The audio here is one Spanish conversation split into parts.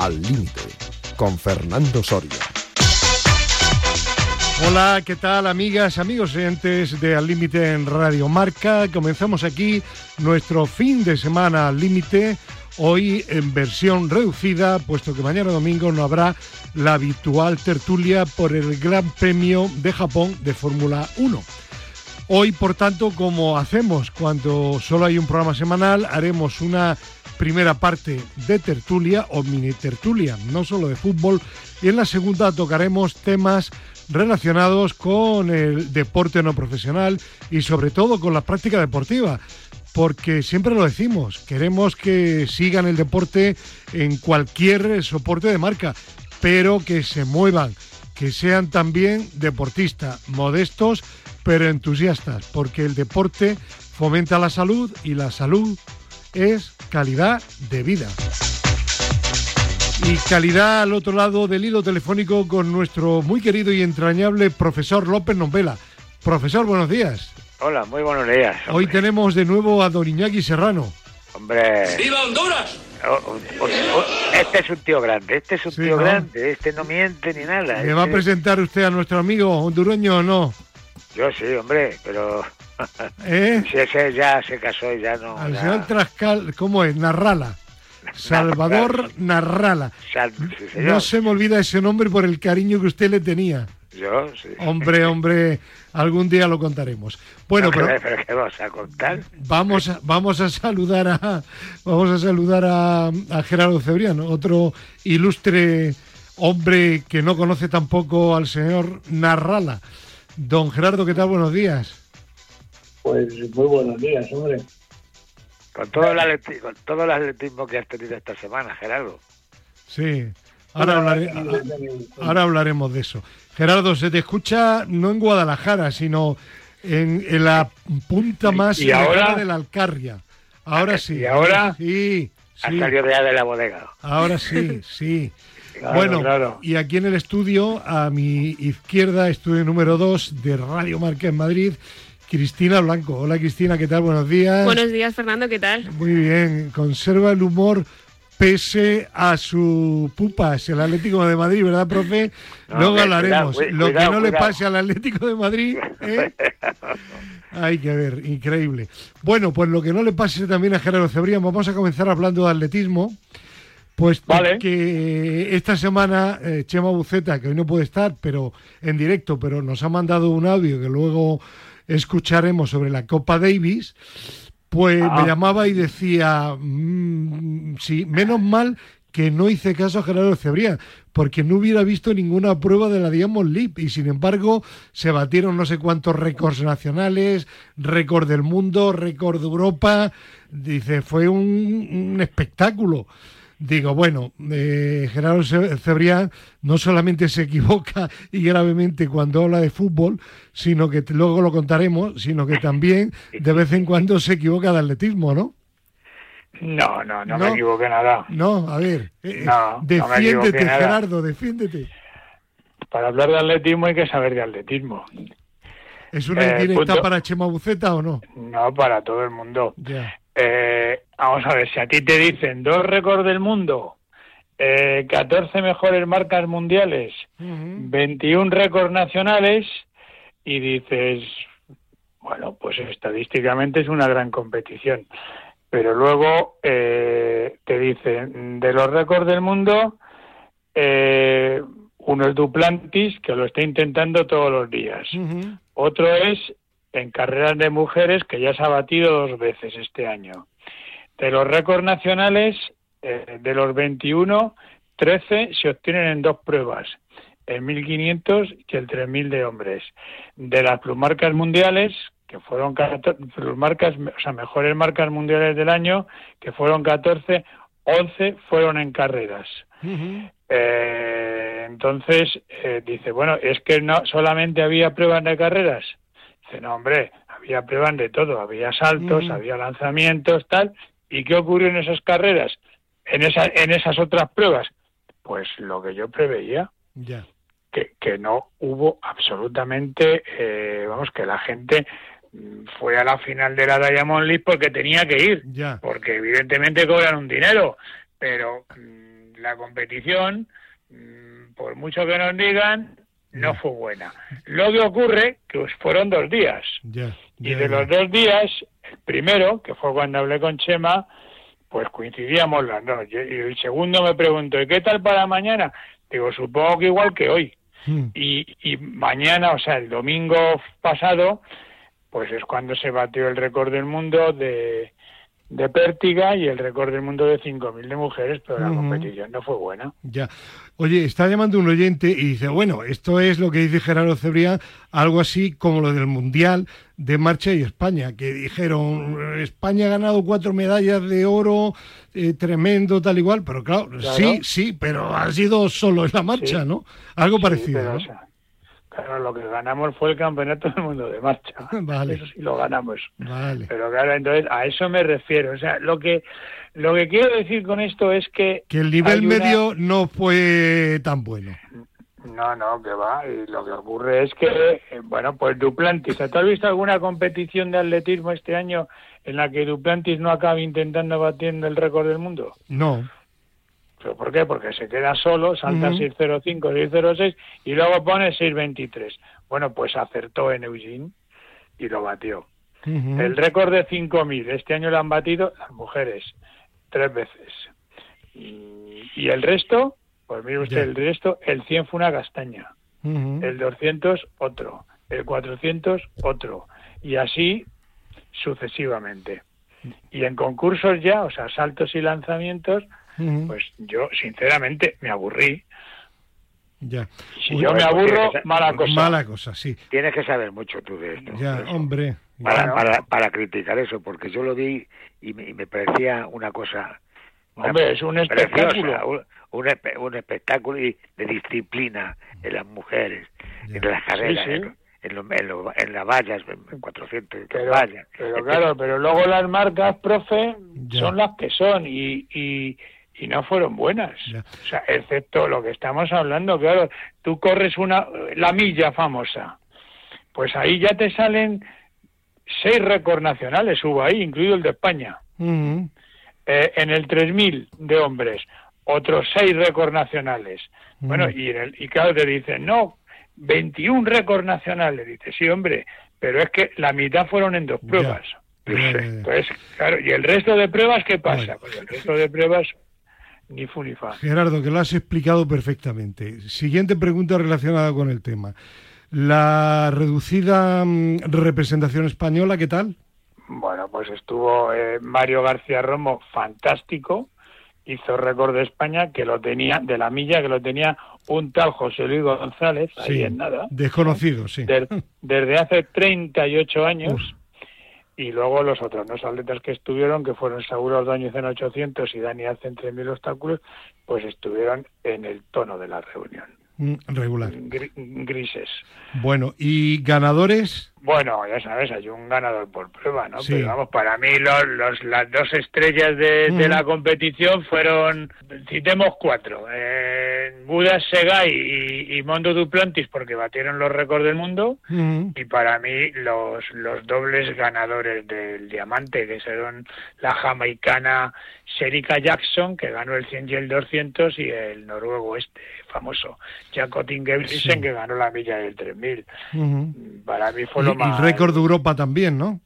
Al Límite, con Fernando Soria. Hola, ¿qué tal amigas, amigos oyentes de Al Límite en Radio Marca? Comenzamos aquí nuestro fin de semana al límite, hoy en versión reducida, puesto que mañana domingo no habrá la habitual tertulia por el Gran Premio de Japón de Fórmula 1. Hoy, por tanto, como hacemos cuando solo hay un programa semanal, haremos una primera parte de tertulia o mini tertulia, no solo de fútbol, y en la segunda tocaremos temas relacionados con el deporte no profesional y sobre todo con la práctica deportiva. Porque siempre lo decimos, queremos que sigan el deporte en cualquier soporte de marca, pero que se muevan, que sean también deportistas, modestos, pero entusiastas, porque el deporte fomenta la salud y la salud es calidad de vida. Y calidad al otro lado del hilo telefónico con nuestro muy querido y entrañable profesor López Nombela. Profesor, buenos días. Hola, muy buenos días. Hoy tenemos de nuevo a Don Iñaki Serrano. Hombre. ¡Viva Honduras! Oh, oh, oh, este es un tío grande, este es un Sí, tío ¿no? grande, este no miente ni nada. ¿Me va a este- presentar usted a nuestro amigo hondureño o no? Yo sí, hombre, pero ¿Eh? si ese ya se casó y ya no... Al ya- señor Trascal, ¿cómo es? Narrala. Salvador Narrala. Sal- sí, señor. No se me olvida ese nombre por el cariño que usted le tenía. Yo, sí. Hombre, hombre, algún día lo contaremos. Bueno, pero, pero pero ¿qué vamos a contar? vamos a, vamos a saludar a vamos a saludar a, a Gerardo Cebrián, otro ilustre hombre que no conoce tampoco al señor Narrala. Don Gerardo, ¿qué tal? Buenos días. Pues muy buenos días, hombre. Con todo, el con todo el atletismo que has tenido esta semana, Gerardo. Sí. Ahora, hablare- a- ahora hablaremos de eso. Gerardo, se te escucha no en Guadalajara, sino en, en la punta más ¿Y ahora? de la Alcarria. Ahora sí. ¿Y ahora? Sí, sí. salido ya de la bodega. Ahora sí, sí. Claro, bueno, claro. y aquí en el estudio, a mi izquierda, estudio número 2 de Radio Marca en Madrid, Cristina Blanco. Hola Cristina, ¿qué tal? Buenos días. Buenos días, Fernando, ¿qué tal? Muy bien, conserva el humor pese a su pupas, el Atlético de Madrid, ¿verdad, profe? No, Luego hablaremos. cuidado, Lo que cuidado, no le pase al Atlético de Madrid, ¿eh? Hay que ver, increíble. Bueno, pues lo que no le pase también a Gerardo Cebrián, vamos a comenzar hablando de atletismo. Pues Vale. que esta semana eh, Chema Buceta, que hoy no puede estar, pero en directo, pero nos ha mandado un audio que luego escucharemos sobre la Copa Davis, pues Ah. me llamaba y decía, mm, sí, menos mal que no hice caso a Gerardo Cebrián, porque no hubiera visto ninguna prueba de la Diamond League y sin embargo se batieron no sé cuántos récords nacionales, récord del mundo, récord de Europa, dice, fue un, un espectáculo. Digo, bueno, eh, Gerardo Ce- Cebrián no solamente se equivoca y gravemente cuando habla de fútbol, sino que luego lo contaremos, sino que también de vez en cuando se equivoca de atletismo, ¿no? No, no, no, No. me equivoqué nada. No, a ver, eh, No, me defiéndete. Gerardo, defiéndete. Para hablar de atletismo hay que saber de atletismo. ¿Es una Eh, indirecta punto. para Chema Buceta o no? No para todo el mundo. Ya. Eh, vamos a ver, si a ti te dicen dos récords del mundo, eh, 14 mejores marcas mundiales, Ujú. 21 récords nacionales, y dices, bueno, pues estadísticamente es una gran competición. Pero luego eh, te dicen, de los récords del mundo, eh, uno es Duplantis, que lo está intentando todos los días. Otro es en carreras de mujeres, que ya se ha batido dos veces este año. De los récords nacionales, eh, de los 21, 13 se obtienen en dos pruebas, el 1500 y el 3000 de hombres. De las plusmarcas mundiales, que fueron 14, plusmarcas, o sea, mejores marcas mundiales del año, que fueron 14, 11 fueron en carreras. Eh, entonces eh, dice, bueno, es que no solamente había pruebas de carreras. Dice, no, hombre, había pruebas de todo, había saltos, Mm. había lanzamientos, tal. ¿Y qué ocurrió en esas carreras? En, esa, en esas otras pruebas. Pues lo que yo preveía, Ya. que, que no hubo absolutamente, eh, vamos, que la gente mm, fue a la final de la Diamond League porque tenía que ir Ya. porque evidentemente cobran un dinero, pero mm, la competición, por mucho que nos digan, no fue buena. Lo que ocurre que fueron dos días. Y de los dos días, el primero, que fue cuando hablé con Chema, pues coincidíamos las dos. Y el segundo me preguntó, ¿y qué tal para mañana? Digo, supongo que igual que hoy. Mm, Y, y mañana, o sea, el domingo pasado, pues es cuando se batió el récord del mundo de, de pértiga y el récord del mundo de 5.000 de mujeres, pero la competición no fue buena. Ya. Oye, está llamando un oyente y dice, bueno, esto es lo que dice Gerardo Cebrián, algo así como lo del Mundial de Marcha y España, que dijeron, España ha ganado cuatro medallas de oro, eh, tremendo, tal igual, pero claro, Claro. sí, sí, pero ha sido solo en la marcha, Sí. ¿no? Algo Sí, parecido, pero, ¿no? o sea, claro, lo que ganamos fue el campeonato del mundo de marcha. Vale. Eso sí lo ganamos. Vale. Pero claro, entonces a eso me refiero. O sea, lo que lo que quiero decir con esto es que Que el nivel una- medio no fue tan bueno. No, no, que va. Y lo que ocurre es que, eh, bueno, pues Duplantis. ¿Tú has visto alguna competición de atletismo este año en la que Duplantis no acabe intentando batiendo el récord del mundo? No. ¿Pero por qué? Porque se queda solo, salta Ujú. 605, 606 y luego pone 623. Bueno, pues acertó en Eugene y lo batió. El récord de 5.000, este año lo han batido las mujeres, tres veces. Y, y el resto, pues mire usted, el resto, el 100 fue una castaña, el 200 otro, el 400 otro, y así sucesivamente. Y en concursos ya, o sea, saltos y lanzamientos, Pues yo sinceramente me aburrí. Ya. Si Uy, yo me aburro, que mala cosa. Mala cosa, sí. Tienes que saber mucho tú de esto. Ya, de eso. hombre. para, para, para criticar eso, porque yo lo vi y me, y me parecía una cosa una Hombre, es un espectáculo. preciosa, un, un, un espectáculo y de disciplina en las mujeres, Ya. en las carreras, sí. En, en, lo- en, lo- en las vallas, en 400 Pero, vallas. pero claro, pero luego las marcas, profe, Ya. son las que son y, y, y no fueron buenas. Ya. O sea, excepto lo que estamos hablando, claro, tú corres una, la milla famosa, pues ahí ya te salen seis récords nacionales, hubo ahí, incluido el de España. Eh, en el 3000 de hombres, otros seis récords nacionales. Bueno, y, en el, y claro, te dicen, no, 21 récords nacionales. Dice, sí, hombre, pero es que la mitad fueron en dos pruebas. Ya. Entonces, claro, ¿y el resto de pruebas qué pasa? Pues el resto de pruebas, ni fu ni fa. Gerardo, que lo has explicado perfectamente. Siguiente pregunta relacionada con el tema. La reducida mm, representación española, ¿qué tal? Bueno, pues estuvo eh, Mario García Romo, fantástico, hizo récord de España, que lo tenía, de la milla, que lo tenía un tal José Luis González, ahí en nada. Desconocido, sí. Desde hace 38 años. Y luego los otros dos atletas que estuvieron, que fueron Saúl Ordóñez en 800 y Dani Arce en 3.000 obstáculos, pues estuvieron en el tono de la reunión. Regular. Gri- grises. Bueno, ¿y ganadores? Bueno, ya sabes, hay un ganador por prueba, ¿no? Sí. Pero vamos, para mí los, los, las dos estrellas de, de la competición fueron, citemos cuatro, eh, Budas Segay y, y Mondo Duplantis porque batieron los récords del mundo Mm, y para mí los, los dobles ganadores del diamante, que fueron la jamaicana Serika Jackson, que ganó el 100 y el 200, y el noruego este famoso, Jacob Ingebrigtsen, Sí. que ganó la milla del 3000. mm. Para mí fue Y, lo y más... récord de Europa también, ¿no?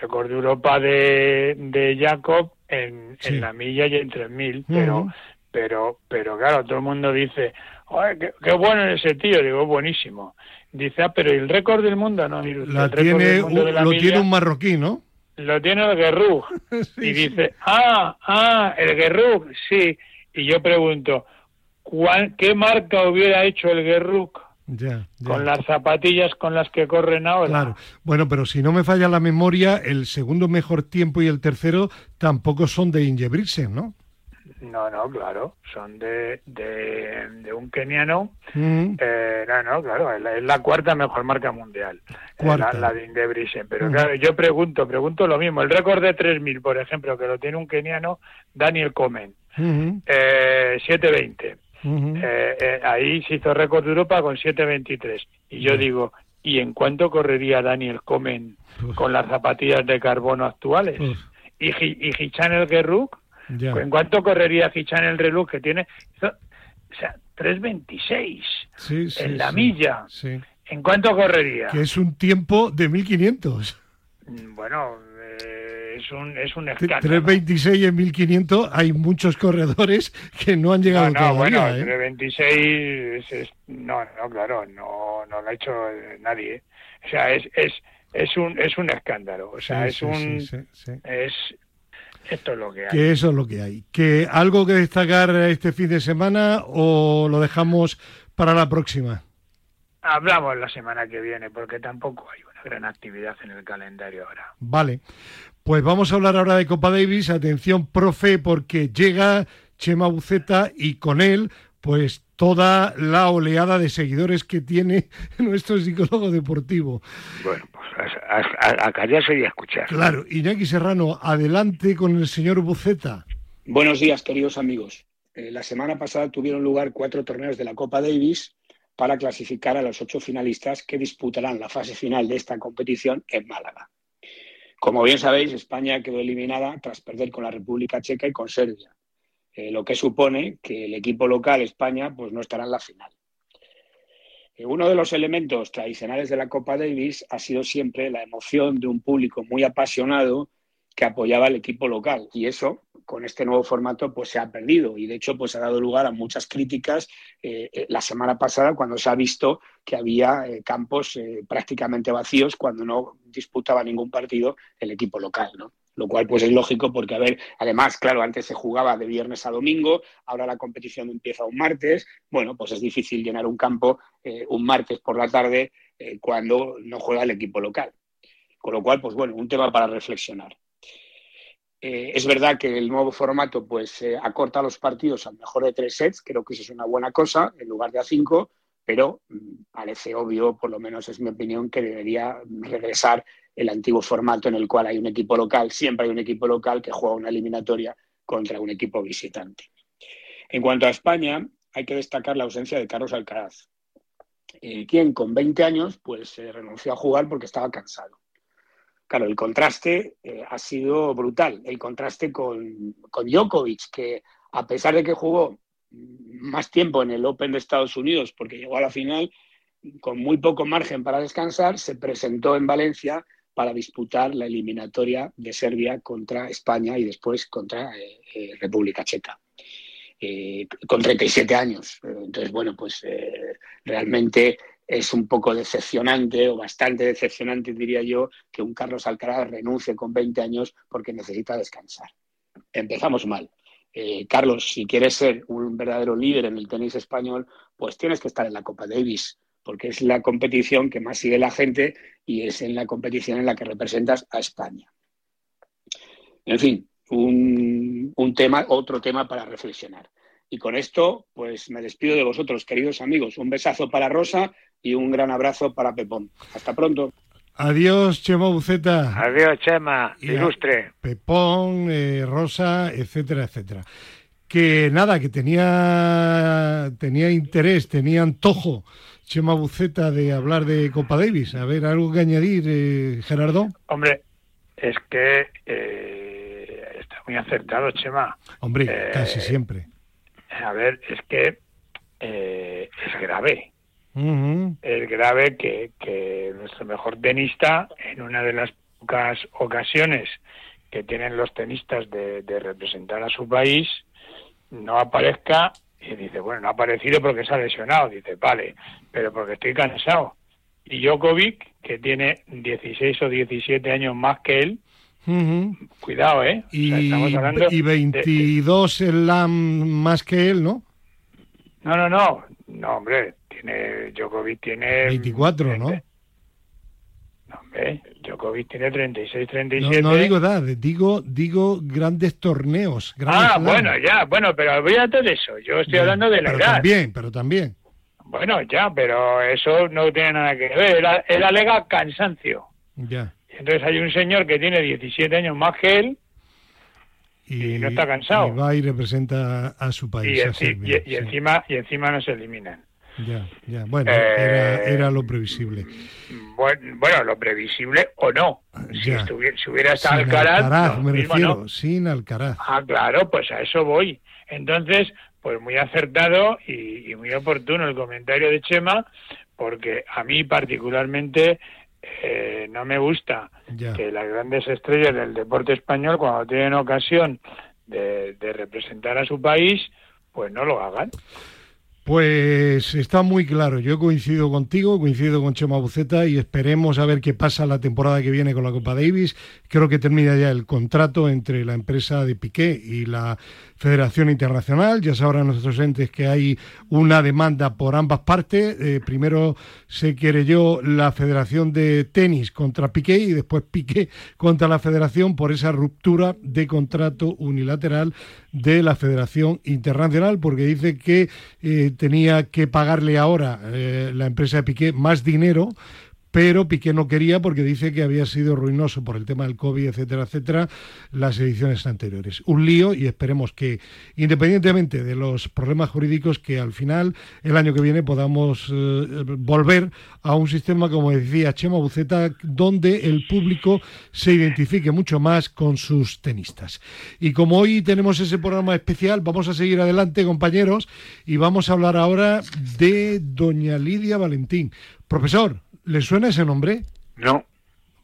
récord de Europa de, de Jacob en, Sí. en la milla y en 3000, pero, Ujú. pero, pero claro, todo el mundo dice, "Ay, qué, qué bueno es ese tío, digo, buenísimo. Dice, ah, pero ¿y el récord del mundo, no, La el tiene, del mundo un- de la lo milla tiene un marroquí, ¿no? Lo tiene el Guerrug. Sí, y sí. dice, ah, ah, el Guerrug, sí. Y yo pregunto, ¿cuál, ¿qué marca hubiera hecho el Guerrug Ya, ya. con las zapatillas con las que corren ahora? Claro. Bueno, pero si no me falla la memoria, el segundo mejor tiempo y el tercero tampoco son de Ingebrigtsen, ¿no? No, no, claro, son de, de, de un keniano. Mm, Eh, no, no, claro, es la, es la cuarta mejor marca mundial, eh, Cuarta. La, la de Ingebrigtsen. Pero Ujú. claro, yo pregunto, pregunto lo mismo. El récord de 3.000, por ejemplo, que lo tiene un keniano, Daniel Comen, mm, eh, 7.20. mm. Eh, eh, ahí se hizo récord de Europa con 7.23. Y yo Ya. digo, ¿y en cuánto correría Daniel Comen Uf. con las zapatillas de carbono actuales? Uf. Y, y Hichan el Guerrug, ¿En cuánto correría ficha en el reloj que tiene? O sea, 3.26 Sí, sí, en la sí, milla. ¿En cuánto correría? Que es un tiempo de 1500. Mm, Bueno, eh, es un, es un escándalo. 326 en 1500 hay muchos corredores que no han llegado No, no, todavía. bueno, ¿eh? 326 es, es- no, no, claro, no, no lo ha hecho eh, nadie. ¿eh? O sea, es, es, es un, es un escándalo. O sea, es un, es, esto es lo que hay. Que eso es lo que hay. ¿Que algo que destacar este fin de semana o lo dejamos para la próxima? Hablamos la semana que viene porque tampoco hay una gran actividad en el calendario ahora. Vale. Pues vamos a hablar ahora de Copa Davis. Atención, profe, porque llega Chema Buceta y con él, pues toda la oleada de seguidores que tiene nuestro psicólogo deportivo. Bueno, pues a, a- a callarse y a escuchar. Claro, Iñaki Serrano, adelante con el señor Buceta. Buenos días, queridos amigos. Eh, la semana pasada tuvieron lugar cuatro torneos de la Copa Davis para clasificar a los ocho finalistas que disputarán la fase final de esta competición en Málaga. Como bien sabéis, España quedó eliminada tras perder con la República Checa y con Serbia, eh, lo que supone que el equipo local, España, pues no estará en la final. Eh, Uno de los elementos tradicionales de la Copa Davis ha sido siempre la emoción de un público muy apasionado que apoyaba al equipo local y eso con este nuevo formato pues se ha perdido y de hecho pues ha dado lugar a muchas críticas eh, la semana pasada cuando se ha visto que había campos prácticamente vacíos cuando no disputaba ningún partido el equipo local, ¿no? Lo cual pues es lógico porque a ver, además claro, antes se jugaba de viernes a domingo, ahora la competición empieza un martes, bueno, pues es difícil llenar un campo eh, un martes por la tarde eh, cuando no juega el equipo local. Con lo cual, pues bueno, un tema para reflexionar. Eh, es verdad que el nuevo formato pues acorta los partidos al mejor de tres sets, creo que eso es una buena cosa, en lugar de a cinco, pero mm, parece obvio, por lo menos es mi opinión, que debería regresar el antiguo formato en el cual hay un equipo local, siempre hay un equipo local que juega una eliminatoria contra un equipo visitante. En cuanto a España, hay que destacar la ausencia de Carlos Alcaraz, eh, quien con 20 años pues eh, renunció a jugar porque estaba cansado. Claro, el contraste eh, ha sido brutal. El contraste con, con Djokovic, que a pesar de que jugó más tiempo en el Open de Estados Unidos, porque llegó a la final, con muy poco margen para descansar, se presentó en Valencia para disputar la eliminatoria de Serbia contra España y después contra eh, eh, República Checa. Eh, con 37 años. Entonces, bueno, pues eh, realmente es un poco decepcionante o bastante decepcionante, diría yo, que un Carlos Alcaraz renuncie con 20 años porque necesita descansar. Empezamos mal. Carlos, si quieres ser un verdadero líder en el tenis español, pues tienes que estar en la Copa Davis, porque es la competición que más sigue la gente y es en la competición en la que representas a España. En fin, un, un tema, otro tema para reflexionar. Y con esto, pues me despido de vosotros, queridos amigos. Un besazo para Rosa y un gran abrazo para Pepón. Hasta pronto. Adiós, Chema Buceta. Adiós, Chema, ilustre. Pepón, eh, Rosa, etcétera, etcétera. Que nada, que tenía, tenía interés, tenía antojo Chema Buceta de hablar de Copa Davis. A ver, algo que añadir, eh, Gerardo. Hombre, es que eh, está muy acertado, Chema. Hombre, Eh, casi siempre. A ver, es que eh, es grave. Es grave que, que nuestro mejor tenista, en una de las pocas ocasiones que tienen los tenistas de, de representar a su país, no aparezca y dice, bueno, no ha aparecido porque se ha lesionado. Dice, vale, pero porque estoy cansado. Y Djokovic, que tiene 16 o 17 años más que él, cuidado, ¿eh? O sea, Y, estamos hablando y de- de- 22 slam más que él, ¿no? No, no, no. No, hombre, tiene Djokovic tiene 24, ¿no? No, hombre, Djokovic tiene 36, No, 37. no digo edad, digo, digo grandes torneos. grandes ah, bueno, ya, bueno, pero olvídate de eso. Yo estoy hablando de la pero edad. También, pero también. Bueno, ya, pero eso no tiene nada que ver. Él, él alega cansancio. Ya. Entonces hay un señor que tiene 17 años más que él Y no está cansado. Y va y representa a su y, país. a enci- Serbia, y- y sí. encima y encima no se eliminan. Ya, ya. Bueno, era, Eh, era lo previsible. Bueno, bueno, lo previsible o no. Si, estuviera, si hubiera estado Sin Alcaraz, Alcaraz, me mismo refiero, no. sin Alcaraz. Ah, claro, pues a eso voy. Entonces, pues muy acertado y, y muy oportuno el comentario de Chema, porque a mí particularmente eh, no me gusta Ya. que las grandes estrellas del deporte español, cuando tienen ocasión de, de representar a su país, pues no lo hagan. Pues está muy claro. Yo coincido contigo, coincido con Chema Buceta y esperemos a ver qué pasa la temporada que viene con la Copa Davis. Creo que termina ya el contrato entre la empresa de Piqué y la Federación Internacional. Ya sabrán nuestros entes que hay una demanda por ambas partes. Eh, primero se querelló la Federación de Tenis contra Piqué y después Piqué contra la Federación por esa ruptura de contrato unilateral de la Federación Internacional porque dice que eh, tenía que pagarle ahora eh, la empresa de Piqué más dinero pero Piqué no quería porque dice que había sido ruinoso por el tema del COVID, etcétera, etcétera, las ediciones anteriores. Un lío y esperemos que, independientemente de los problemas jurídicos, que al final, el año que viene, podamos eh, volver a un sistema, como decía Chema Buceta, donde el público se identifique mucho más con sus tenistas. Y como hoy tenemos ese programa especial, vamos a seguir adelante, compañeros, y vamos a hablar ahora de doña Lidia Valentín. Profesor, ¿Le suena ese nombre? No.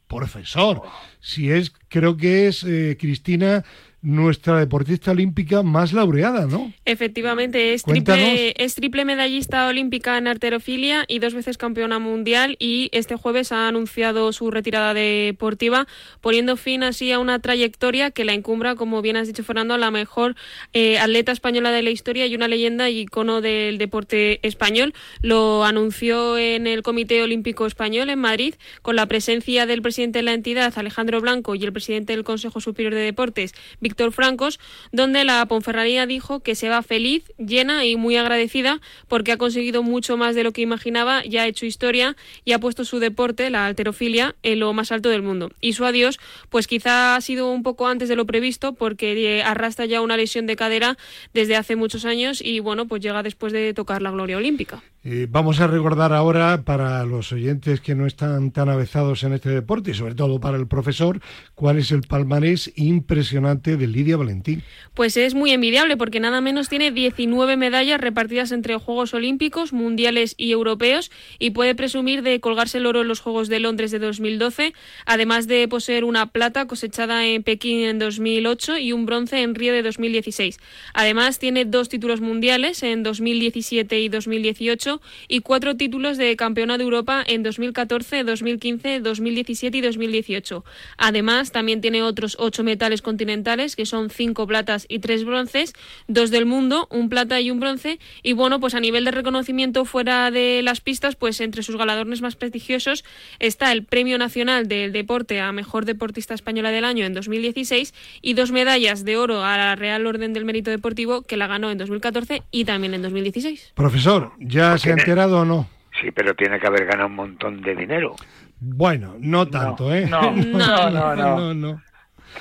Profesor, si es, creo que es eh, Cristina, nuestra deportista olímpica más laureada, ¿no? Efectivamente, es triple, es triple medallista olímpica en arterofilia y dos veces campeona mundial y este jueves ha anunciado su retirada deportiva, poniendo fin así a una trayectoria que la encumbra, como bien has dicho Fernando, a la mejor eh, atleta española de la historia y una leyenda y icono del deporte español. Lo anunció en el Comité Olímpico Español en Madrid con la presencia del presidente de la entidad, Alejandro Blanco, y el presidente del Consejo Superior de Deportes, Víctor Francos, donde la Ponferradina dijo que se va feliz, llena y muy agradecida porque ha conseguido mucho más de lo que imaginaba, ya ha hecho historia y ha puesto su deporte, la alterofilia, en lo más alto del mundo. Y su adiós, pues quizá ha sido un poco antes de lo previsto porque eh, arrastra ya una lesión de cadera desde hace muchos años y bueno, pues llega después de tocar la gloria olímpica. Eh, vamos a recordar ahora para los oyentes que no están tan avezados en este deporte y sobre todo para el profesor, cuál es el palmarés impresionante de Lidia Valentín. Pues es muy envidiable porque nada menos tiene 19 medallas repartidas entre Juegos Olímpicos, Mundiales y Europeos y puede presumir de colgarse el oro en los Juegos de Londres de 2012, además de poseer una plata cosechada en Pekín en 2008 y un bronce en Río de 2016. Además tiene dos títulos mundiales en 2017 y 2018 y cuatro títulos de Campeona de Europa en 2014, 2015, 2017 y 2018. Además también tiene otros ocho metales continentales que son cinco platas y tres bronces, dos del mundo, un plata y un bronce. Y bueno, pues a nivel de reconocimiento fuera de las pistas, pues entre sus galardones más prestigiosos está el Premio Nacional del Deporte a Mejor Deportista Española del Año en 2016 y dos medallas de oro a la Real Orden del Mérito Deportivo que la ganó en 2014 y también en 2016. Profesor, ¿ya se ha enterado o no? Sí, pero tiene que haber ganado un montón de dinero. Bueno, no tanto, ¿eh? no, no, no, no. no, no.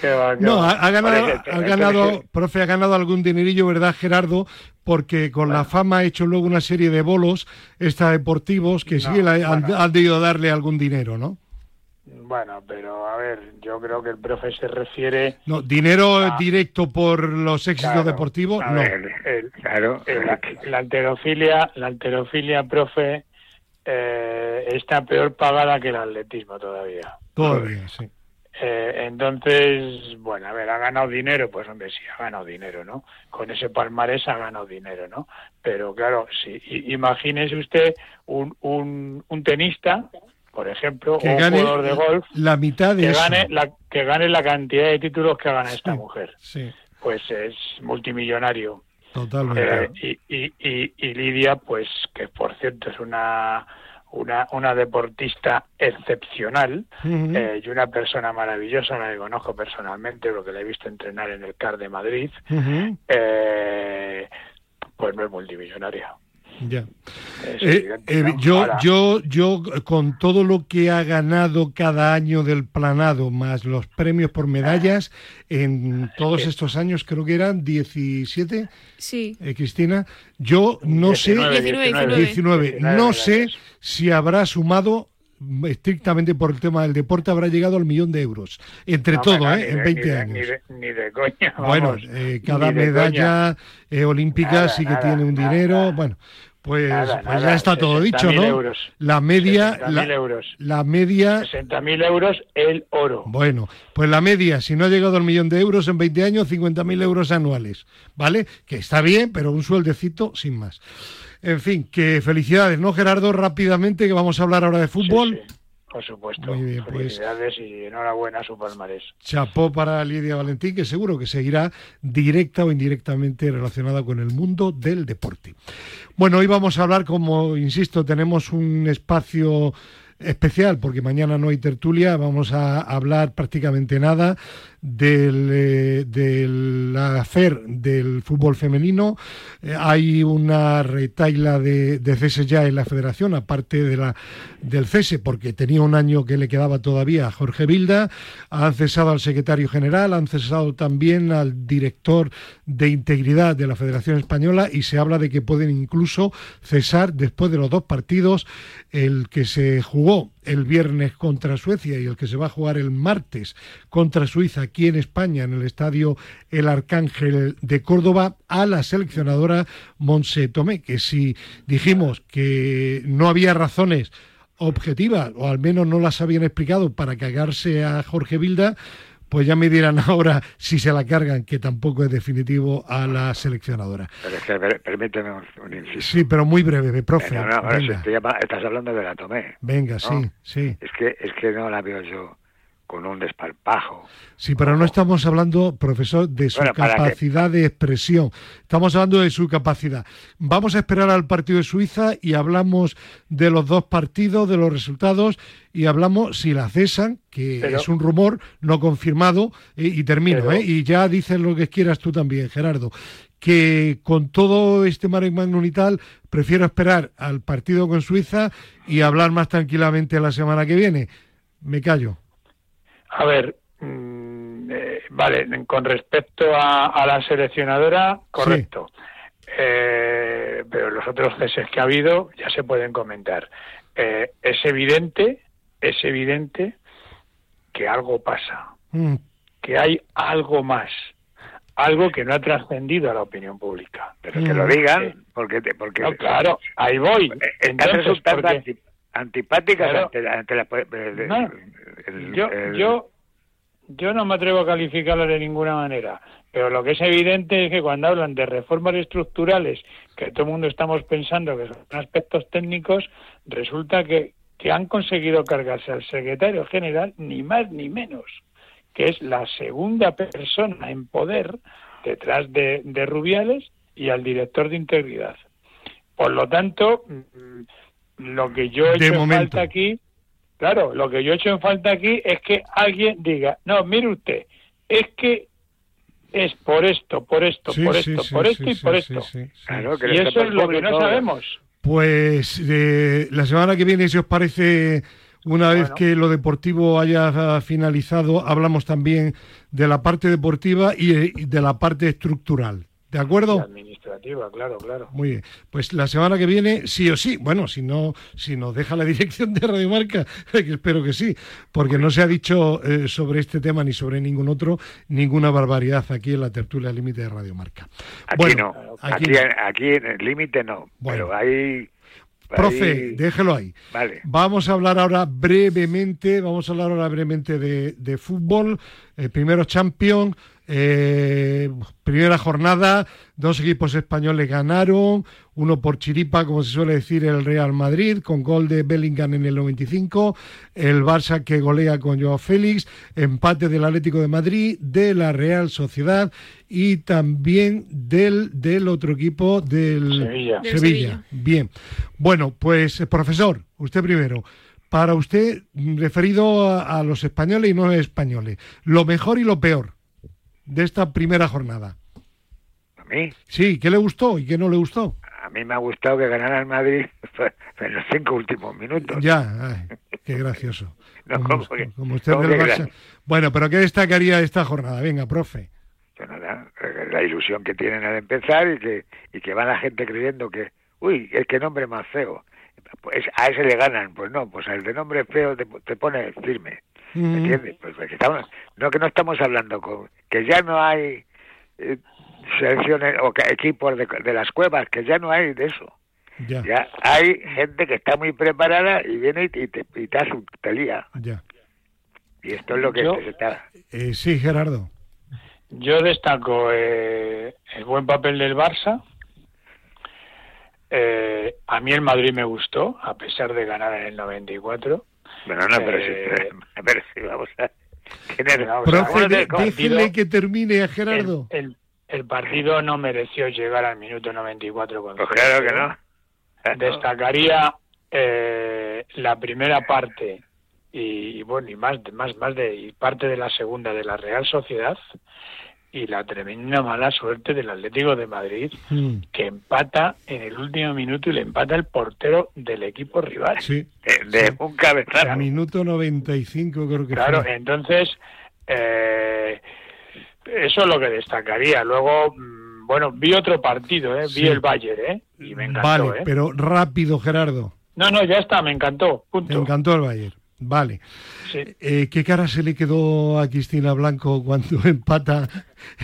Qué va, qué No, va. ha, ganado, ha ganado, profe, ha ganado algún dinerillo, ¿verdad, Gerardo? Porque con la fama ha hecho luego una serie de bolos extradeportivos que sí le han, bueno. han debido darle algún dinero, ¿no? Bueno, pero a ver, yo creo que el profe se refiere No, dinero directo por los éxitos Claro, deportivos, a no. ver, el- Claro. el- la, la alterofilia, la alterofilia, profe, eh, está peor pagada que el atletismo todavía. Todavía, sí. Eh, entonces, bueno, a ver, ha ganado dinero, pues hombre, sí, ha ganado dinero, ¿no? Con ese palmarés ha ganado dinero, ¿no? Pero claro, sí, imagínese usted un, un, un tenista, por ejemplo, Que o un jugador de golf, la mitad de que eso. gane la, que gane la cantidad de títulos que gana esta Sí. mujer. Sí, Pues es multimillonario. totalmente. Eh, y, y, y, y Lidia, pues que por cierto es una, una, una deportista excepcional eh, y una persona maravillosa, la que conozco personalmente, porque la he visto entrenar en el CAR de Madrid, eh, pues no es multimillonaria. Ya. Eh, eh, ¿no? yo, Ahora, yo, yo, con todo lo que ha ganado cada año del planado, más los premios por medallas, en todos estos años, creo que eran 17, Sí. eh, Cristina, yo no sé, 19, 19, 19, 19 no sé si habrá sumado estrictamente por el tema del deporte, habrá llegado al millón de euros, entre no, todo, ¿eh? en de- 20 ni de- años. Ni de, ni de coña. Bueno, eh, cada medalla eh, olímpica Nada, sí que nada, tiene un nada, dinero. Bueno, pues, Nada, pues nada, ya está todo dicho, 60.000 ¿no? euros. La media, 60.000 la, euros. la media, 60.000 euros el oro. bueno, pues la media, si no ha llegado al millón de euros en 20 años, 50.000 euros anuales, ¿vale? Que está bien, pero un sueldecito sin más. En fin, que felicidades, ¿no, Gerardo? Rápidamente, que vamos a hablar ahora de fútbol. Sí, sí, por supuesto. Muy bien, pues. Felicidades y enhorabuena a su palmarés. Chapó para Lidia Valentín, que seguro que seguirá directa o indirectamente relacionada con el mundo del deporte. Bueno, hoy vamos a hablar, como insisto, tenemos un espacio especial porque mañana no hay tertulia, vamos a hablar prácticamente nada del, eh, del hacer del fútbol femenino. Eh, hay una retaila de, de cese ya en la federación, aparte de la, del cese, porque tenía un año que le quedaba todavía a Jorge Vilda. Han cesado al secretario general, han cesado también al director de integridad de la Federación Española y se habla de que pueden incluso cesar después de los dos partidos, el que se jugó el viernes contra Suecia y el que se va a jugar el martes contra Suiza aquí en España, en el estadio El Arcángel de Córdoba, a la seleccionadora Monse Tomé, que si dijimos que no había razones objetivas, o al menos no las habían explicado para cagarse a Jorge Vilda, pues ya me dirán ahora si se la cargan, que tampoco es definitivo a la seleccionadora. Pero es que, per- permíteme un, un inciso. Sí, pero muy breve, profe. Eh, no, no, venga, llama- estás hablando de la Tomé. venga, sí, sí. Es que, es que no la veo yo con un desparpajo. Sí, pero no estamos hablando, profesor, de su capacidad de expresión. Estamos hablando de su capacidad. Vamos a esperar al partido de Suiza y hablamos de los dos partidos, de los resultados y hablamos si la cesan, que Pero- es un rumor no confirmado, eh, y termino, Pero- ¿eh? y ya dices lo que quieras tú también, Gerardo, que con todo este mare magnum y tal, prefiero esperar al partido con Suiza y hablar más tranquilamente la semana que viene. Me callo. A ver, mm, eh, vale, con respecto a, a la seleccionadora, correcto. Eh, pero los otros ceses que ha habido ya se pueden comentar. Eh, es evidente, es evidente que algo pasa, Mm, que hay algo más, algo que no ha trascendido a la opinión pública. Pero que Mm. lo digan, Sí. porque, te- porque No, claro, ahí voy. Eh, están Entonces, porque- antipáticas ante, la- ante la... el- No, el- yo, el- yo, yo no me atrevo a calificarla de ninguna manera, pero lo que es evidente es que cuando hablan de reformas estructurales, que todo el mundo estamos pensando que son aspectos técnicos, resulta que, que han conseguido cargarse al secretario general, ni más ni menos, que es la segunda persona en poder detrás de, de Rubiales y al director de integridad. Por lo tanto, mm, lo que yo he hecho en falta aquí Claro, lo que yo he hecho en falta aquí es que alguien diga, no, mire usted, es que es por esto, por esto, Sí, por sí, esto, sí, por sí, esto y por sí, esto. sí, sí. Claro, que Y eso es lo que no sabemos. Pues eh, la semana que viene, si os parece, una vez Bueno. que lo deportivo haya finalizado, hablamos también de la parte deportiva y eh, y de la parte estructural. ¿De acuerdo? administrativa, claro, claro. Muy bien. Pues la semana que viene, sí o sí, bueno, si no, si nos deja la dirección de Radio Marca, que espero que sí, porque no se ha dicho eh, sobre este tema ni sobre ningún otro, ninguna barbaridad aquí en la tertulia límite de Radio Marca. Aquí Bueno, no, aquí aquí, en el límite no, Bueno. pero ahí... Profe, ahí- déjelo ahí. Vale. Vamos a hablar ahora brevemente, vamos a hablar ahora brevemente de, de fútbol. Eh, primero Champions, eh, primera jornada, dos equipos españoles ganaron, uno por chiripa, como se suele decir, el Real Madrid, con gol de Bellingham en el 95, el Barça que golea con Joao Félix, empate del Atlético de Madrid, de la Real Sociedad y también del, del otro equipo del Sevilla. Del Sevilla. Sevilla. Bien. Bueno, pues eh, profesor, usted primero. Para usted, mm, referido a, a los españoles y no españoles, lo mejor y lo peor de esta primera jornada. mí. Sí, ¿qué le gustó y qué no le gustó? A mí me ha gustado que ganara el Madrid en los cinco últimos minutos. Ya, ay, qué gracioso. No, como, ¿cómo que- como usted del Barça. gra- Bueno, pero ¿qué destacaría esta jornada? Venga, profe. nada, la ilusión que tienen al empezar y que, y que va la gente creyendo que, uy, el que nombre más feo. Pues a ese le ganan, pues no, pues al de nombre feo te, te pone firme. ¿Me entiendes? Pues, pues estamos, no que no estamos hablando con que ya no hay eh, selecciones o que- equipos de, de las cuevas, que ya no hay de eso. ya, Ya hay gente que está muy preparada y viene y te, y te, y te, asu- te lía. ya. Y esto es lo que Yo- se está. Eh, sí, Gerardo. Yo destaco eh, el buen papel del Barça. Eh, a mí el Madrid me gustó, a pesar de ganar en el 94. Bueno, no, pero, Eh, si, pero si vamos a tener... Profe, de- del partido- déjele que termine a Gerardo. El, el- el partido no mereció llegar al minuto 94 con Pues claro que ¿no? no. Destacaría eh, la primera parte y, y bueno y más más más de y parte de la segunda de la Real Sociedad y la tremenda mala suerte del Atlético de Madrid Mm, que empata en el último minuto y le empata el portero del equipo rival. sí, De, de un cabezazo. minuto 95 creo que Claro, fue. entonces eh, eso es lo que destacaría. Luego, mm, bueno, vi otro partido, ¿eh? Sí. vi el Bayern, ¿eh? y me encantó. Vale, ¿eh? pero rápido, Gerardo. No, no, ya está, me encantó. Punto. encantó el Bayern. Vale. Sí. Eh, ¿Qué cara se le quedó a Cristina Blanco cuando empata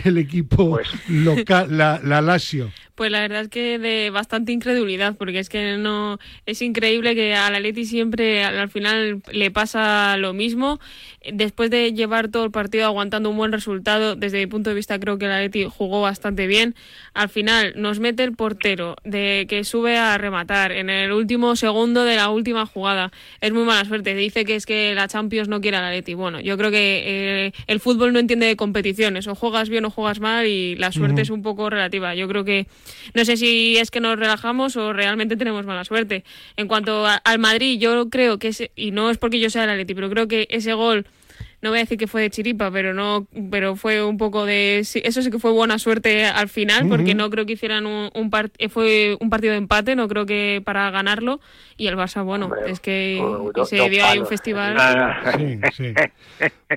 el equipo Pues- local, la, la Lazio? Pues la verdad es que de bastante incredulidad, porque es que no es increíble que al Atleti siempre al, al final le pasa lo mismo. Después de llevar todo el partido aguantando un buen resultado, desde mi punto de vista creo que el Atleti jugó bastante bien. Al final nos mete el portero de que sube a rematar en el último segundo de la última jugada. Es muy mala suerte. Dice que es que la Champions no quiere al Atleti. Bueno, yo creo que eh, el fútbol no entiende de competiciones. O juegas bien o juegas mal y la suerte es un poco relativa. Yo creo que no sé si es que nos relajamos o realmente tenemos mala suerte. En cuanto a- al Madrid, yo creo que ese, y no es porque yo sea el Atleti, pero creo que ese gol no voy a decir que fue de chiripa, pero no, pero fue un poco de, sí, eso sí que fue buena suerte al final, porque no creo que hicieran un, un par- eh, fue un partido de empate, no creo que para ganarlo y el Barça, bueno, Hombre, es que dos se dio ahí un festival. No. Sí, sí.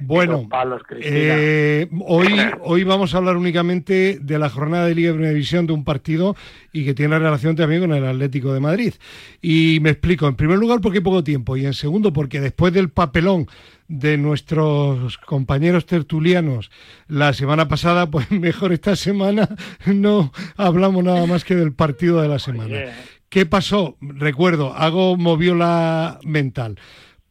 Bueno, palos, eh, hoy, hoy vamos a hablar únicamente de la jornada de Liga de Primera División de un partido y que tiene relación también con el Atlético de Madrid. Y me explico, en primer lugar porque hay poco tiempo y en segundo porque después del papelón de nuestros compañeros tertulianos la semana pasada, pues mejor esta semana no hablamos nada más que del partido de la semana. Oye, ¿Qué pasó? Recuerdo, hago moviola mental.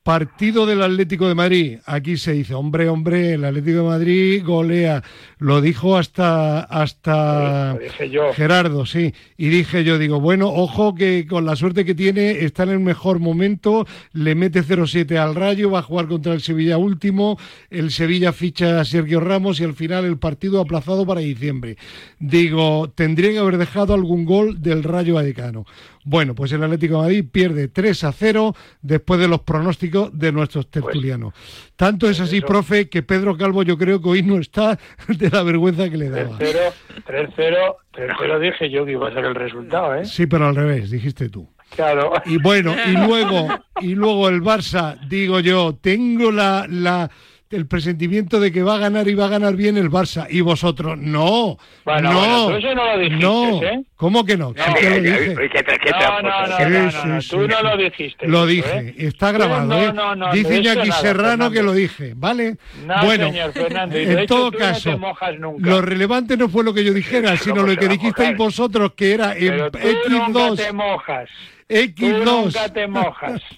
Partido del Atlético de Madrid. Aquí se dice, hombre, hombre, el Atlético de Madrid golea. Lo dijo hasta, hasta lo dije yo. Gerardo, sí. Y dije yo, digo, bueno, ojo que con la suerte que tiene está en el mejor momento, le mete 0-7 al Rayo, va a jugar contra el Sevilla último, el Sevilla ficha a Sergio Ramos y al final el partido aplazado para diciembre. Digo, tendría que haber dejado algún gol del Rayo Vallecano. Bueno, pues el Atlético de Madrid pierde 3 a 0 después de los pronósticos de nuestros tertulianos. Tanto es así, eso- profe, que Pedro Calvo yo creo que hoy no está de la vergüenza que le daba. 3-0, 3-0, 3-0 dije yo que iba a ser el resultado, ¿eh? Sí, pero al revés, dijiste tú. Claro. Y bueno, y luego, y luego el Barça, digo yo, tengo la, la, el presentimiento de que va a ganar y va a ganar bien el Barça. Y vosotros, no, Bueno, no, bueno, tú eso no lo dijiste, no. ¿eh? ¿Cómo que no? No, lo Oye, dije. oye, ¿qué tra- qué No, no, no, Sí, no, sí, no, no, sí, tú no lo dijiste. Lo eso, dije, ¿eh? está grabado, ¿eh? no, no, Dice Iñaki nada, Serrano Fernando. que lo dije, ¿vale? No, bueno, señor Fernando, en hecho todo caso, no te mojas nunca. lo relevante no fue lo que yo dijera, sino ¿cómo lo que dijisteis vosotros, que era en Pero tú nunca te X2, mojas. Tú X2. nunca te mojas.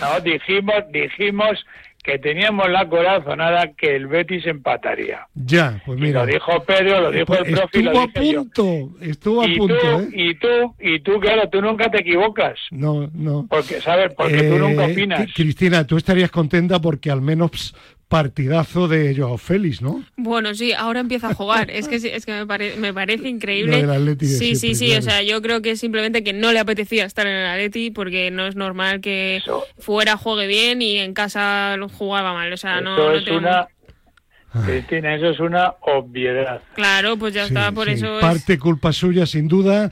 No, dijimos, dijimos que teníamos la corazonada que el Betis empataría. Ya, pues Y mira. lo dijo Pedro, lo dijo el profe y estuvo lo a yo. punto, estuvo a Y punto, tú, ¿eh? y tú, y tú, claro, tú nunca te equivocas. No, no. Porque, ¿sabes? Porque tú Eh, nunca opinas. Cri- Cristina, tú estarías contenta porque al menos partidazo de Joao Félix, ¿no? Bueno, sí, ahora empieza a jugar. Es que, sí, es que me, pare- me parece Lo increíble. Sí, sí, sí. claro. O sea, yo creo que simplemente que no le apetecía estar en el Atleti porque no es normal que Eso- fuera juegue bien y en casa jugaba mal. O sea, no, no es tenemos- una Cristina, eso es una obviedad. Claro, pues ya Sí, está, por sí. eso es... Parte culpa suya, sin duda.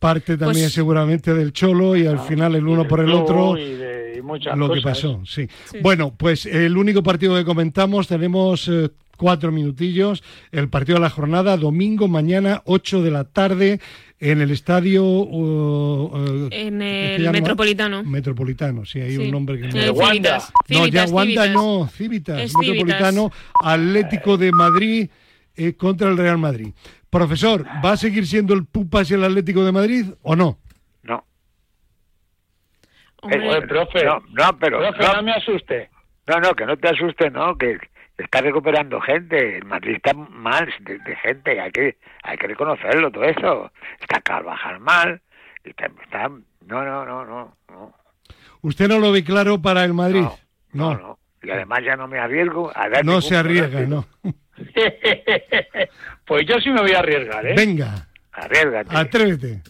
Parte también Pues- seguramente del Cholo y al final el uno por el otro. Y de y muchas lo que pasó, sí. Sí. Bueno, pues el único partido que comentamos, tenemos eh, cuatro minutillos. El partido de la jornada, domingo, mañana, 8 de la tarde, en el estadio. uh, uh, En ¿qué se el? Metropolitano. Metropolitano, sí, hay Sí. un nombre que no. Wanda. Civitas. No, ya Wanda Civitas. no, Civitas, Es Metropolitano, Atlético de Madrid eh, contra el Real Madrid. Profesor, ¿va a seguir siendo el Pupas el Atlético de Madrid o no? No. Hombre, Joder, profe. No, no, pero. Profe, no, no me asuste. No, no, que no te asustes, ¿no? Que está recuperando gente. El Madrid está mal de, de gente. Hay que, hay que reconocerlo, todo eso. Está Carvajal mal. y Está, está- no, no, no, no. No, ¿Usted no lo ve claro para el Madrid? no, no, no. Y además ya no me arriesgo a dar No se arriesga, no. pues yo sí me voy a arriesgar, ¿eh? Venga, Arriesgate. atrévete.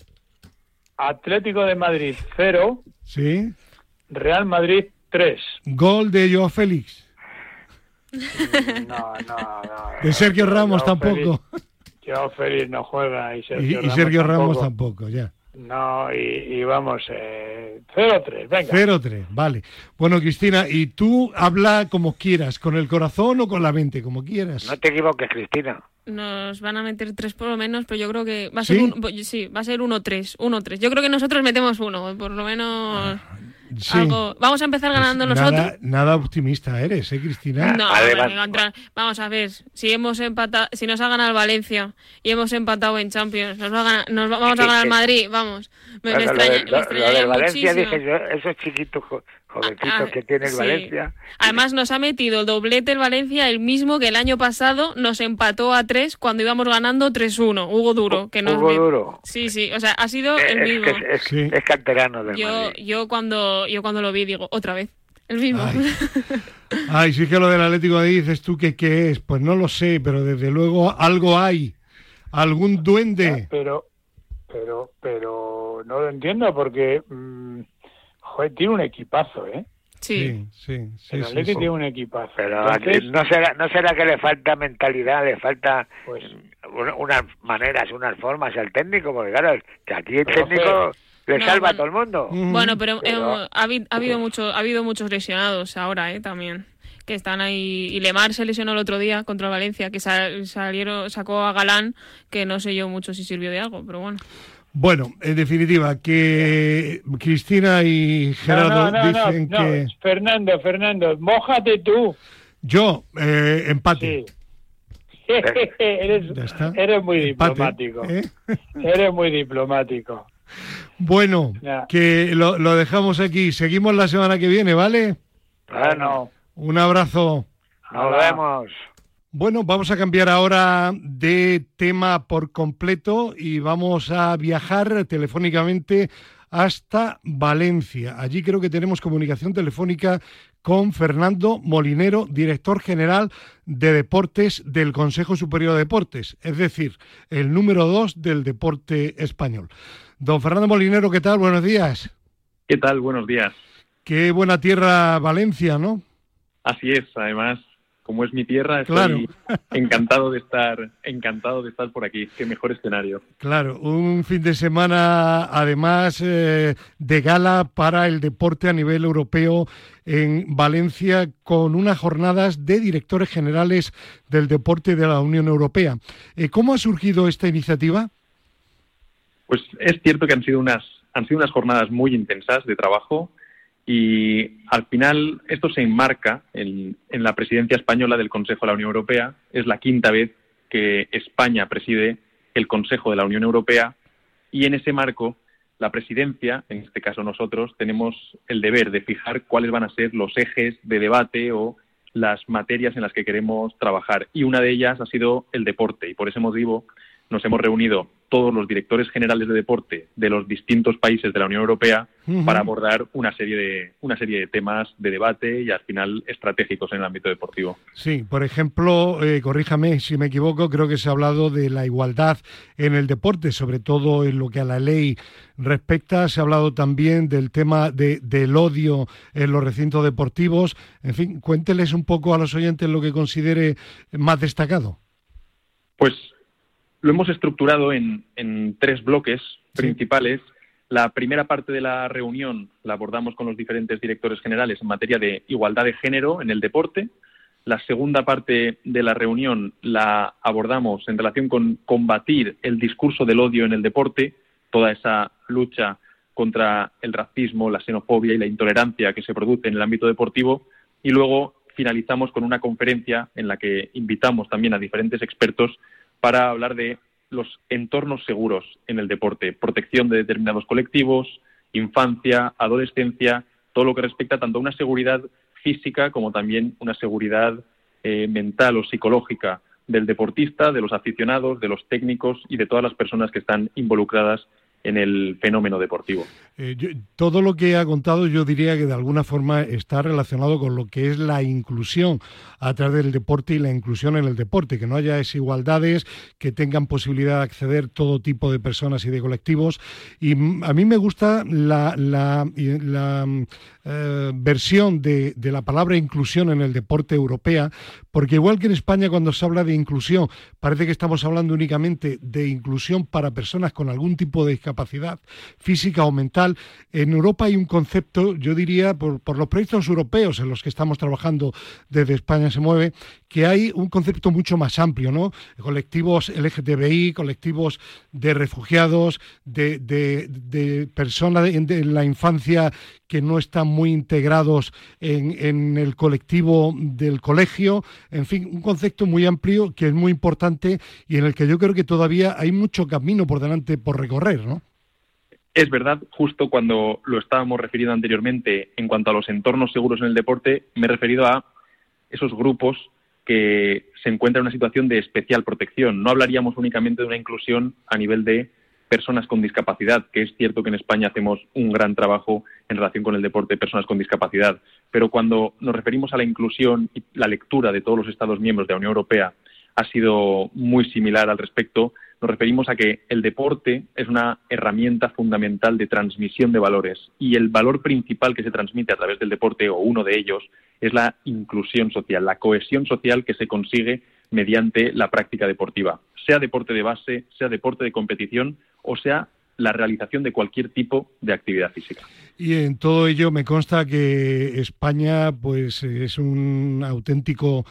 Atlético de Madrid 0, ¿Sí? Real Madrid 3. Gol de Joao Félix. No, no, no. De Sergio Ramos Joao tampoco. Félix- Joao Félix no juega y Y, Sergio, y Sergio Ramos tampoco, ya. No, y, y vamos, eh, 0-3, venga. 0-3, vale. Bueno, Cristina, y tú habla como quieras, con el corazón o con la mente, como quieras. No te equivoques, Cristina. Nos van a meter tres por lo menos, pero yo creo que va a ¿Sí? ser un, pues, sí, va a ser 1-3, 1-3. Yo creo que nosotros metemos uno, por lo menos Sí. algo. Vamos a empezar Pues ganando nada, nosotros. nada optimista eres, ¿eh, Cristina? No, contra- vamos a ver, si hemos empatado, si nos ha ganado el Valencia y hemos empatado en Champions, nos, va a ganar- nos va- vamos a ganar el Madrid, vamos. Me, me Bueno, lo, extraña- de, me lo- lo extrañaría del Valencia, muchísimo. dije yo, esos chiquitos jovencitos Ah, que tiene el sí. Valencia. Además nos ha metido el doblete el Valencia, el mismo que el año pasado nos empató a 3 cuando íbamos ganando 3-1. Hugo Duro, que nos Hugo met- Duro. Sí, sí, o sea, ha sido el mismo. es, es- Sí. es canterano del Yo, Madrid. yo cuando yo cuando lo vi digo, otra vez, el mismo. Ay. Ay, sí que lo del Atlético de dices tú que qué es. Pues no lo sé, pero desde luego algo hay. Algún duende. Pero, pero, pero no lo entiendo porque, mm, joder, tiene un equipazo, ¿eh? sí. sí, sí. el sí, Atleti sí. tiene un equipazo. Pero Entonces, no será, no será que le falta mentalidad, le falta pues, una- unas maneras, unas formas al técnico, porque claro, que aquí el técnico le No, salva a todo el mundo. Mm. Bueno, pero, Pero- eh, ha, habi- ha habido mucho, ha habido muchos lesionados ahora, eh, también. Que están ahí. Y Lemar se lesionó el otro día contra el Valencia, que sal- salieron, sacó a Galán, que no sé yo mucho si sirvió de algo, pero bueno. Bueno, en definitiva, que Cristina y Gerardo no, no, no, dicen no, que Fernando, Fernando, mójate tú. yo eh, empate. Sí. eres, muy Empate, diplomático. ¿eh? Eres muy diplomático. Bueno, Ya. que lo, lo dejamos aquí. Seguimos la semana que viene, ¿vale? Bueno, Un abrazo. nos Hola. vemos. Bueno, vamos a cambiar ahora de tema por completo y vamos a viajar telefónicamente hasta Valencia. Allí creo que tenemos comunicación telefónica con Fernando Molinero, director general de deportes del Consejo Superior de Deportes, es decir, el número dos del deporte español. Don Fernando Molinero, ¿qué tal? Buenos días. ¿Qué tal? Buenos días. Qué buena tierra Valencia, ¿no? Así es, además, como es mi tierra, estoy Claro. encantado de estar, encantado de estar por aquí. Qué mejor escenario. Claro, un fin de semana además eh, de gala para el deporte a nivel europeo en Valencia con unas jornadas de directores generales del deporte de la Unión Europea. Eh, ¿Cómo ha surgido esta iniciativa? Pues es cierto que han sido unas, han sido unas jornadas muy intensas de trabajo y al final esto se enmarca en, la presidencia española del Consejo de la Unión Europea. Es la quinta vez que España preside el Consejo de la Unión Europea y en ese marco la presidencia, en este caso nosotros, tenemos el deber de fijar cuáles van a ser los ejes de debate o las materias en las que queremos trabajar. Y una de ellas ha sido el deporte. Y por ese motivo nos hemos reunido todos los directores generales de deporte de los distintos países de la Unión Europea para abordar una serie de una serie de temas de debate y al final estratégicos en el ámbito deportivo. Sí, por ejemplo, eh, corríjame si me equivoco, creo que se ha hablado de la igualdad en el deporte, sobre todo en lo que a la ley respecta. Se ha hablado también del tema de, del odio en los recintos deportivos. En fin, cuénteles un poco a los oyentes lo que considere más destacado. Pues lo hemos estructurado en, tres bloques principales. La primera parte de la reunión la abordamos con los diferentes directores generales en materia de igualdad de género en el deporte. La segunda parte de la reunión la abordamos en relación con combatir el discurso del odio en el deporte, toda esa lucha contra el racismo, la xenofobia y la intolerancia que se produce en el ámbito deportivo. Y luego finalizamos con una conferencia en la que invitamos también a diferentes expertos para hablar de los entornos seguros en el deporte, protección de determinados colectivos, infancia, adolescencia, todo lo que respecta tanto a una seguridad física como también una seguridad eh, mental o psicológica del deportista, de los aficionados, de los técnicos y de todas las personas que están involucradas en el fenómeno deportivo. Eh, todo lo que ha contado yo diría que de alguna forma está relacionado con lo que es la inclusión a través del deporte y la inclusión en el deporte, que no haya desigualdades, que tengan posibilidad de acceder todo tipo de personas y de colectivos. Y a mí me gusta la, la, eh, versión de, de la palabra inclusión en el deporte europea, porque igual que en España cuando se habla de inclusión, parece que estamos hablando únicamente de inclusión para personas con algún tipo de discapacidad física o mental. En Europa hay un concepto, yo diría, por, los proyectos europeos en los que estamos trabajando desde España se mueve, que hay un concepto mucho más amplio, ¿no? Colectivos LGTBI, colectivos de refugiados, de, de, personas en la infancia que no están muy integrados en, en, el colectivo del colegio, en fin, un concepto muy amplio que es muy importante y en el que yo creo que todavía hay mucho camino por delante por recorrer, ¿no? Es verdad, justo cuando lo estábamos refiriendo anteriormente en cuanto a los entornos seguros en el deporte, me he referido a esos grupos que se encuentran en una situación de especial protección. No hablaríamos únicamente de una inclusión a nivel de personas con discapacidad, que es cierto que en España hacemos un gran trabajo en relación con el deporte de personas con discapacidad, pero cuando nos referimos a la inclusión y la lectura de todos los Estados miembros de la Unión Europea ha sido muy similar al respecto, referimos a que el deporte es una herramienta fundamental de transmisión de valores y el valor principal que se transmite a través del deporte, o uno de ellos, es la inclusión social, la cohesión social que se consigue mediante la práctica deportiva, sea deporte de base, sea deporte de competición o sea la realización de cualquier tipo de actividad física. Y en todo ello me consta que España pues es un auténtico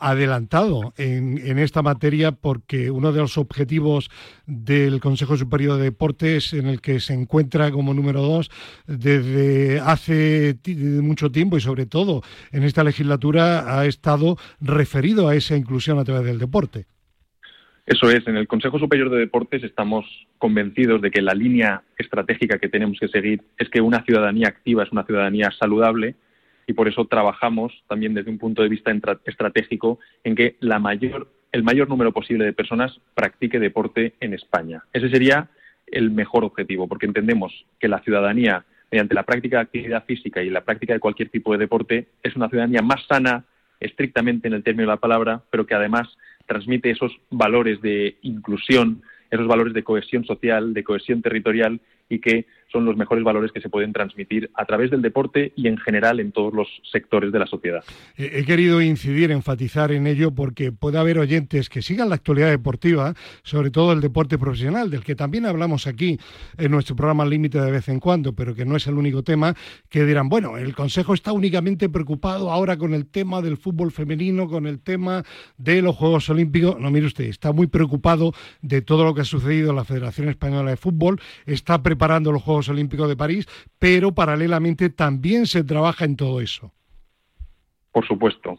adelantado en, esta materia porque uno de los objetivos del Consejo Superior de Deportes en el que se encuentra como número dos desde hace mucho tiempo y sobre todo en esta legislatura ha estado referido a esa inclusión a través del deporte. Eso es, en el Consejo Superior de Deportes estamos convencidos de que la línea estratégica que tenemos que seguir es que una ciudadanía activa es una ciudadanía saludable y por eso trabajamos también desde un punto de vista estratégico en que la mayor, el mayor número posible de personas practique deporte en España. Ese sería el mejor objetivo, porque entendemos que la ciudadanía, mediante la práctica de actividad física y la práctica de cualquier tipo de deporte, es una ciudadanía más sana, estrictamente en el término de la palabra, pero que además transmite esos valores de inclusión, esos valores de cohesión social, de cohesión territorial y que son los mejores valores que se pueden transmitir a través del deporte y en general en todos los sectores de la sociedad. He querido incidir, enfatizar en ello porque puede haber oyentes que sigan la actualidad deportiva, sobre todo el deporte profesional, del que también hablamos aquí en nuestro programa Límite de vez en cuando, pero que no es el único tema, que dirán, bueno, el Consejo está únicamente preocupado ahora con el tema del fútbol femenino, con el tema de los Juegos Olímpicos. No, mire usted, está muy preocupado de todo lo que ha sucedido en la Federación Española de Fútbol, está preparando los Juegos Olímpicos de París, pero paralelamente también se trabaja en todo eso. Por supuesto.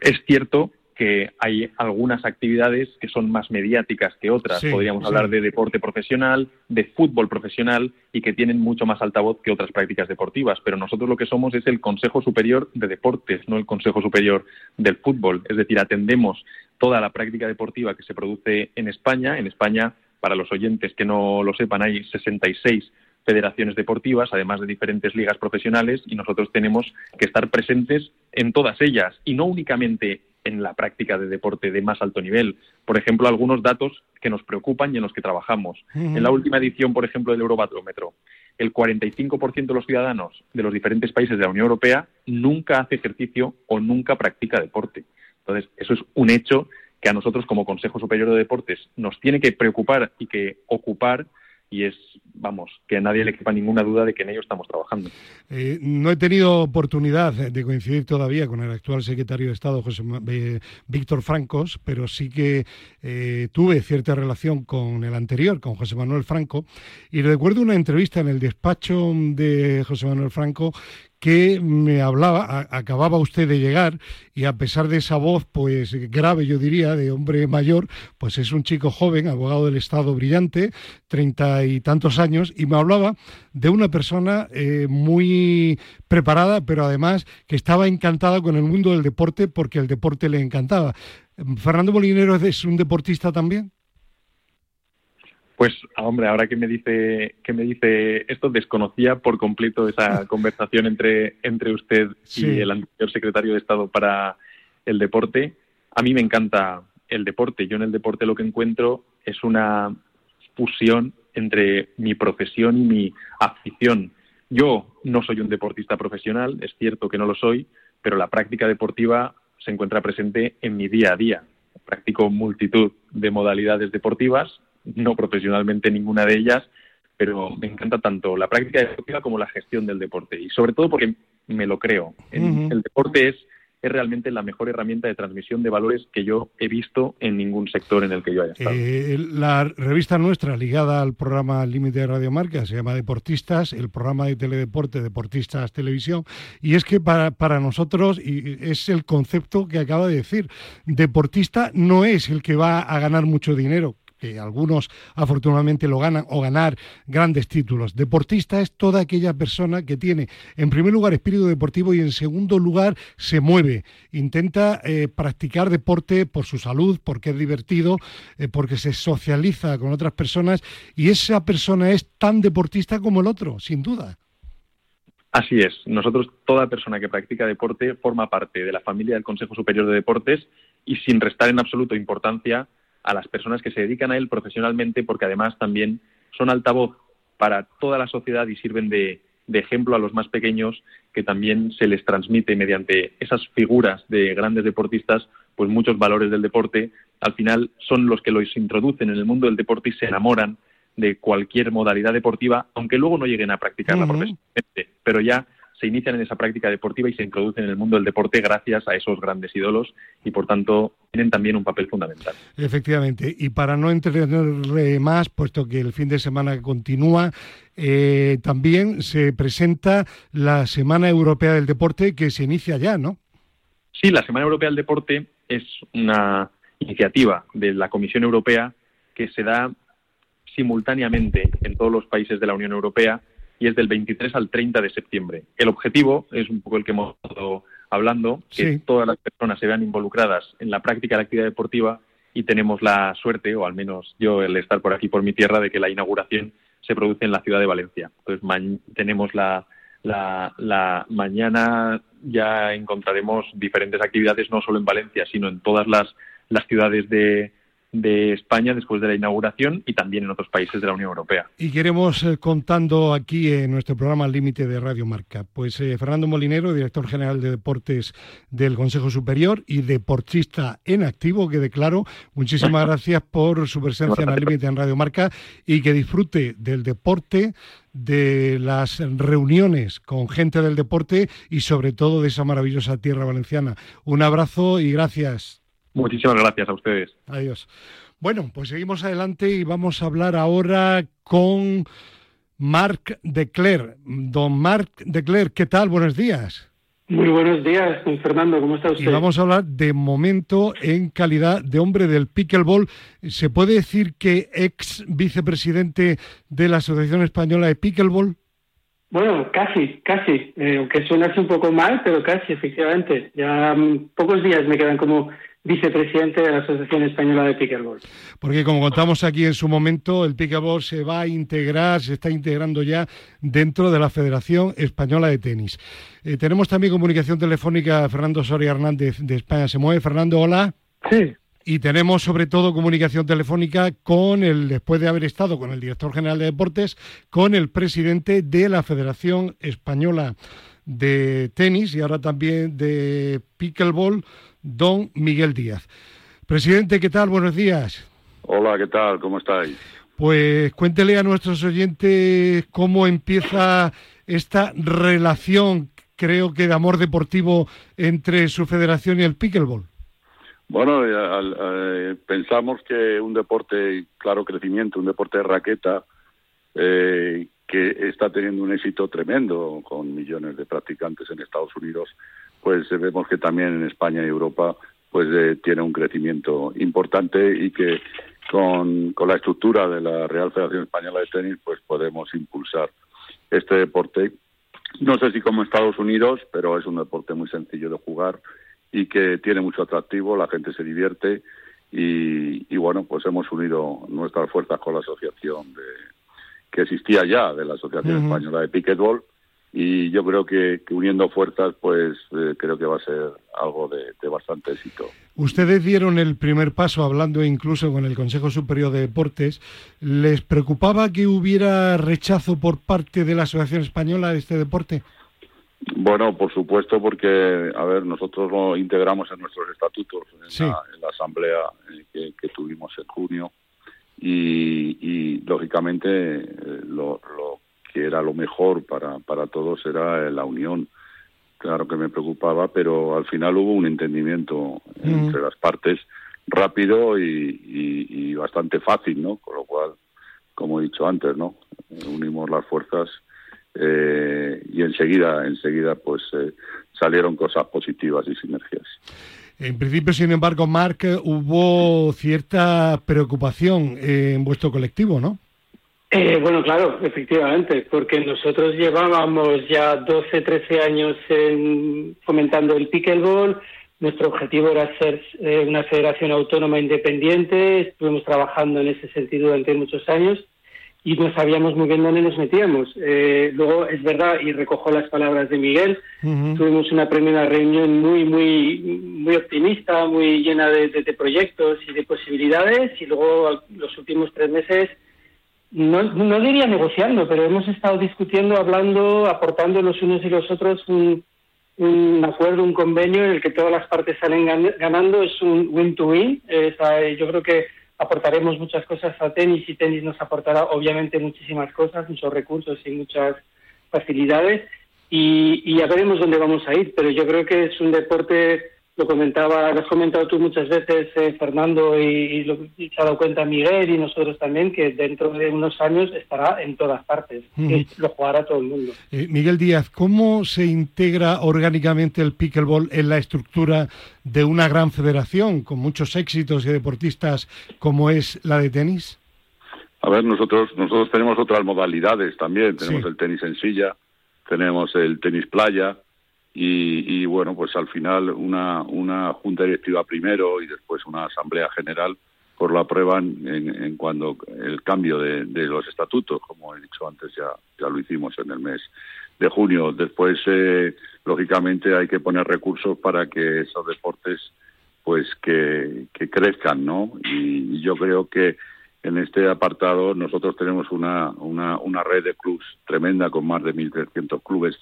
Es cierto que hay algunas actividades que son más mediáticas que otras. Podríamos hablar de deporte profesional, de fútbol profesional y que tienen mucho más altavoz que otras prácticas deportivas. Pero nosotros lo que somos es el Consejo Superior de Deportes, no el Consejo Superior del Fútbol. Es decir, atendemos toda la práctica deportiva que se produce en España. En España, para los oyentes que no lo sepan, hay 66 federaciones deportivas, además de diferentes ligas profesionales, y nosotros tenemos que estar presentes en todas ellas y no únicamente en la práctica de deporte de más alto nivel. Por ejemplo, algunos datos que nos preocupan y en los que trabajamos. En la última edición, por ejemplo, del Eurobarómetro, el 45% de los ciudadanos de los diferentes países de la Unión Europea nunca hace ejercicio o nunca practica deporte. Entonces, eso es un hecho que a nosotros como Consejo Superior de Deportes nos tiene que preocupar y que ocupar y es, vamos, que a nadie le quepa ninguna duda de que en ello estamos trabajando. Eh, no he tenido oportunidad de coincidir todavía con el actual secretario de Estado, José eh, Víctor Francos, pero sí que eh, tuve cierta relación con el anterior, con José Manuel Franco, y recuerdo una entrevista en el despacho de José Manuel Franco que me hablaba, acababa usted de llegar y a pesar de esa voz, pues grave yo diría, de hombre mayor, pues es un chico joven, abogado del Estado brillante, treinta y tantos años, y me hablaba de una persona eh, muy preparada, pero además que estaba encantada con el mundo del deporte porque el deporte le encantaba. ¿Fernando Molinero es un deportista también? Pues, hombre, ahora que me dice que me dice esto, desconocía por completo esa conversación entre, entre usted y el anterior secretario de Estado para el deporte. A mí me encanta el deporte. Yo en el deporte lo que encuentro es una fusión entre mi profesión y mi afición. Yo no soy un deportista profesional, es cierto que no lo soy, pero la práctica deportiva se encuentra presente en mi día a día. Practico multitud de modalidades deportivas, no profesionalmente ninguna de ellas, pero me encanta tanto la práctica deportiva como la gestión del deporte y sobre todo porque me lo creo. El deporte es, es realmente la mejor herramienta de transmisión de valores que yo he visto en ningún sector en el que yo haya estado. Eh, la revista nuestra ligada al programa Límite de Radio Marca se llama Deportistas, el programa de teledeporte Deportistas Televisión, y es que para, para nosotros, y es el concepto que acaba de decir, deportista no es el que va a ganar mucho dinero, que algunos afortunadamente lo ganan, o ganar grandes títulos. Deportista es toda aquella persona que tiene, en primer lugar, espíritu deportivo y en segundo lugar, se mueve. Intenta eh, practicar deporte por su salud, porque es divertido, eh, porque se socializa con otras personas y esa persona es tan deportista como el otro, sin duda. Así es. Nosotros, toda persona que practica deporte forma parte de la familia del Consejo Superior de Deportes y sin restar en absoluto importancia a las personas que se dedican a él profesionalmente, porque además también son altavoz para toda la sociedad y sirven de, ejemplo a los más pequeños, que también se les transmite mediante esas figuras de grandes deportistas, pues muchos valores del deporte. Al final son los que los introducen en el mundo del deporte y se enamoran de cualquier modalidad deportiva, aunque luego no lleguen a practicarla profesionalmente, pero ya se inician en esa práctica deportiva y se introducen en el mundo del deporte gracias a esos grandes ídolos y por tanto tienen también un papel fundamental. Efectivamente, y para no entretenerle más, puesto que el fin de semana continúa, eh, también se presenta la Semana Europea del Deporte que se inicia ya, ¿no? Sí, la Semana Europea del Deporte es una iniciativa de la Comisión Europea que se da simultáneamente en todos los países de la Unión Europea y es del 23 al 30 de septiembre. El objetivo es un poco el que hemos estado hablando, que todas las personas se vean involucradas en la práctica de la actividad deportiva y tenemos la suerte, o al menos yo el estar por aquí por mi tierra, de que la inauguración se produce en la ciudad de Valencia. Entonces tenemos la, la, la, mañana ya encontraremos diferentes actividades no solo en Valencia, sino en todas las, las ciudades de, de España después de la inauguración y también en otros países de la Unión Europea. Y queremos eh, contando aquí en nuestro programa Límite de Radio Marca, pues eh, Fernando Molinero, director general de deportes del Consejo Superior y deportista en activo, que declaro, muchísimas gracias por su presencia en el Límite en Radio Marca y que disfrute del deporte de las reuniones con gente del deporte y sobre todo de esa maravillosa tierra valenciana. Un abrazo y gracias. Muchísimas gracias a ustedes. Adiós. Bueno, pues seguimos adelante y vamos a hablar ahora con Marc Decler. Don Marc Decler, ¿qué tal? Buenos días. Muy buenos días, Fernando, ¿cómo está usted? Y vamos a hablar de momento en calidad de hombre del pickleball. ¿Se puede decir que ex vicepresidente de la Asociación Española de Pickleball? Bueno, casi, casi, eh, aunque suena un poco mal, pero casi, efectivamente. Ya mm, pocos días me quedan como vicepresidente de la Asociación Española de Pickleball. Porque como contamos aquí en su momento, el pickleball se va a integrar, se está integrando ya dentro de la Federación Española de Tenis. Eh, tenemos también comunicación telefónica Fernando Soria Hernández de España se mueve. Fernando, hola. Sí. Y tenemos sobre todo comunicación telefónica con el, después de haber estado con el director general de deportes, con el presidente de la Federación Española de Tenis y ahora también de Pickleball, don Miguel Díaz. Presidente, ¿qué tal? Buenos días. Hola, ¿qué tal? ¿Cómo estáis? Pues cuéntele a nuestros oyentes cómo empieza esta relación, creo que de amor deportivo, entre su federación y el pickleball. Bueno, eh, eh, pensamos que un deporte, claro crecimiento, un deporte de raqueta, eh, que está teniendo un éxito tremendo con millones de practicantes en Estados Unidos, pues vemos que también en España y Europa pues eh, tiene un crecimiento importante y que con, con la estructura de la Real Federación Española de Tenis pues podemos impulsar este deporte. No sé si como Estados Unidos, pero es un deporte muy sencillo de jugar y que tiene mucho atractivo, la gente se divierte y, y bueno, pues hemos unido nuestras fuerzas con la asociación de, que existía ya de la Asociación Española de Piquetball y yo creo que, uniendo fuerzas pues eh, creo que va a ser algo de, bastante éxito. Ustedes dieron el primer paso hablando incluso con el Consejo Superior de Deportes. ¿Les preocupaba que hubiera rechazo por parte de la Asociación Española de este deporte? Bueno, por supuesto, porque, a ver, nosotros lo integramos en nuestros estatutos, en, la, asamblea eh, que, tuvimos en junio, y, lógicamente eh, lo, que era lo mejor para, para todos era la unión. Claro que me preocupaba, pero al final hubo un entendimiento entre las partes rápido y, bastante fácil, ¿no? Con lo cual, como he dicho antes, ¿no? Unimos las fuerzas eh, y enseguida, enseguida, pues eh, salieron cosas positivas y sinergias. En principio, sin embargo, Marc, hubo cierta preocupación en vuestro colectivo, ¿no? Eh, bueno, claro, efectivamente, porque nosotros llevábamos ya 12, 13 años en, fomentando el pickleball. Nuestro objetivo era ser eh, una federación autónoma independiente. Estuvimos trabajando en ese sentido durante muchos años y no sabíamos muy bien dónde nos metíamos. Eh, luego, es verdad, y recojo las palabras de Miguel, tuvimos una primera reunión muy, muy, muy optimista, muy llena de, proyectos y de posibilidades, y luego los últimos tres meses, no, no diría negociando, pero hemos estado discutiendo, hablando, aportando los unos y los otros un, un acuerdo, un convenio en el que todas las partes salen ganando, es un win-to-win. yo creo que aportaremos muchas cosas a tenis y tenis nos aportará obviamente muchísimas cosas, muchos recursos y muchas facilidades y ya veremos dónde vamos a ir, pero yo creo que es un deporte lo comentaba, lo has comentado tú muchas veces, eh, Fernando, y, lo, se ha dado cuenta Miguel y nosotros también, que dentro de unos años estará en todas partes, lo jugará todo el mundo. Eh, Miguel Díaz, ¿cómo se integra orgánicamente el pickleball en la estructura de una gran federación con muchos éxitos y deportistas como es la de tenis? A ver, nosotros nosotros tenemos otras modalidades también, tenemos el tenis en silla, tenemos el tenis playa, y, bueno, pues al final una, una junta directiva primero y después una asamblea general por la aprueban en, en cuando el cambio de, los estatutos, como he dicho antes, ya, ya lo hicimos en el mes de junio. Después, eh, lógicamente, hay que poner recursos para que esos deportes pues que, que crezcan, ¿no? Y, yo creo que en este apartado nosotros tenemos una, una, una red de clubes tremenda con más de 1.300 clubes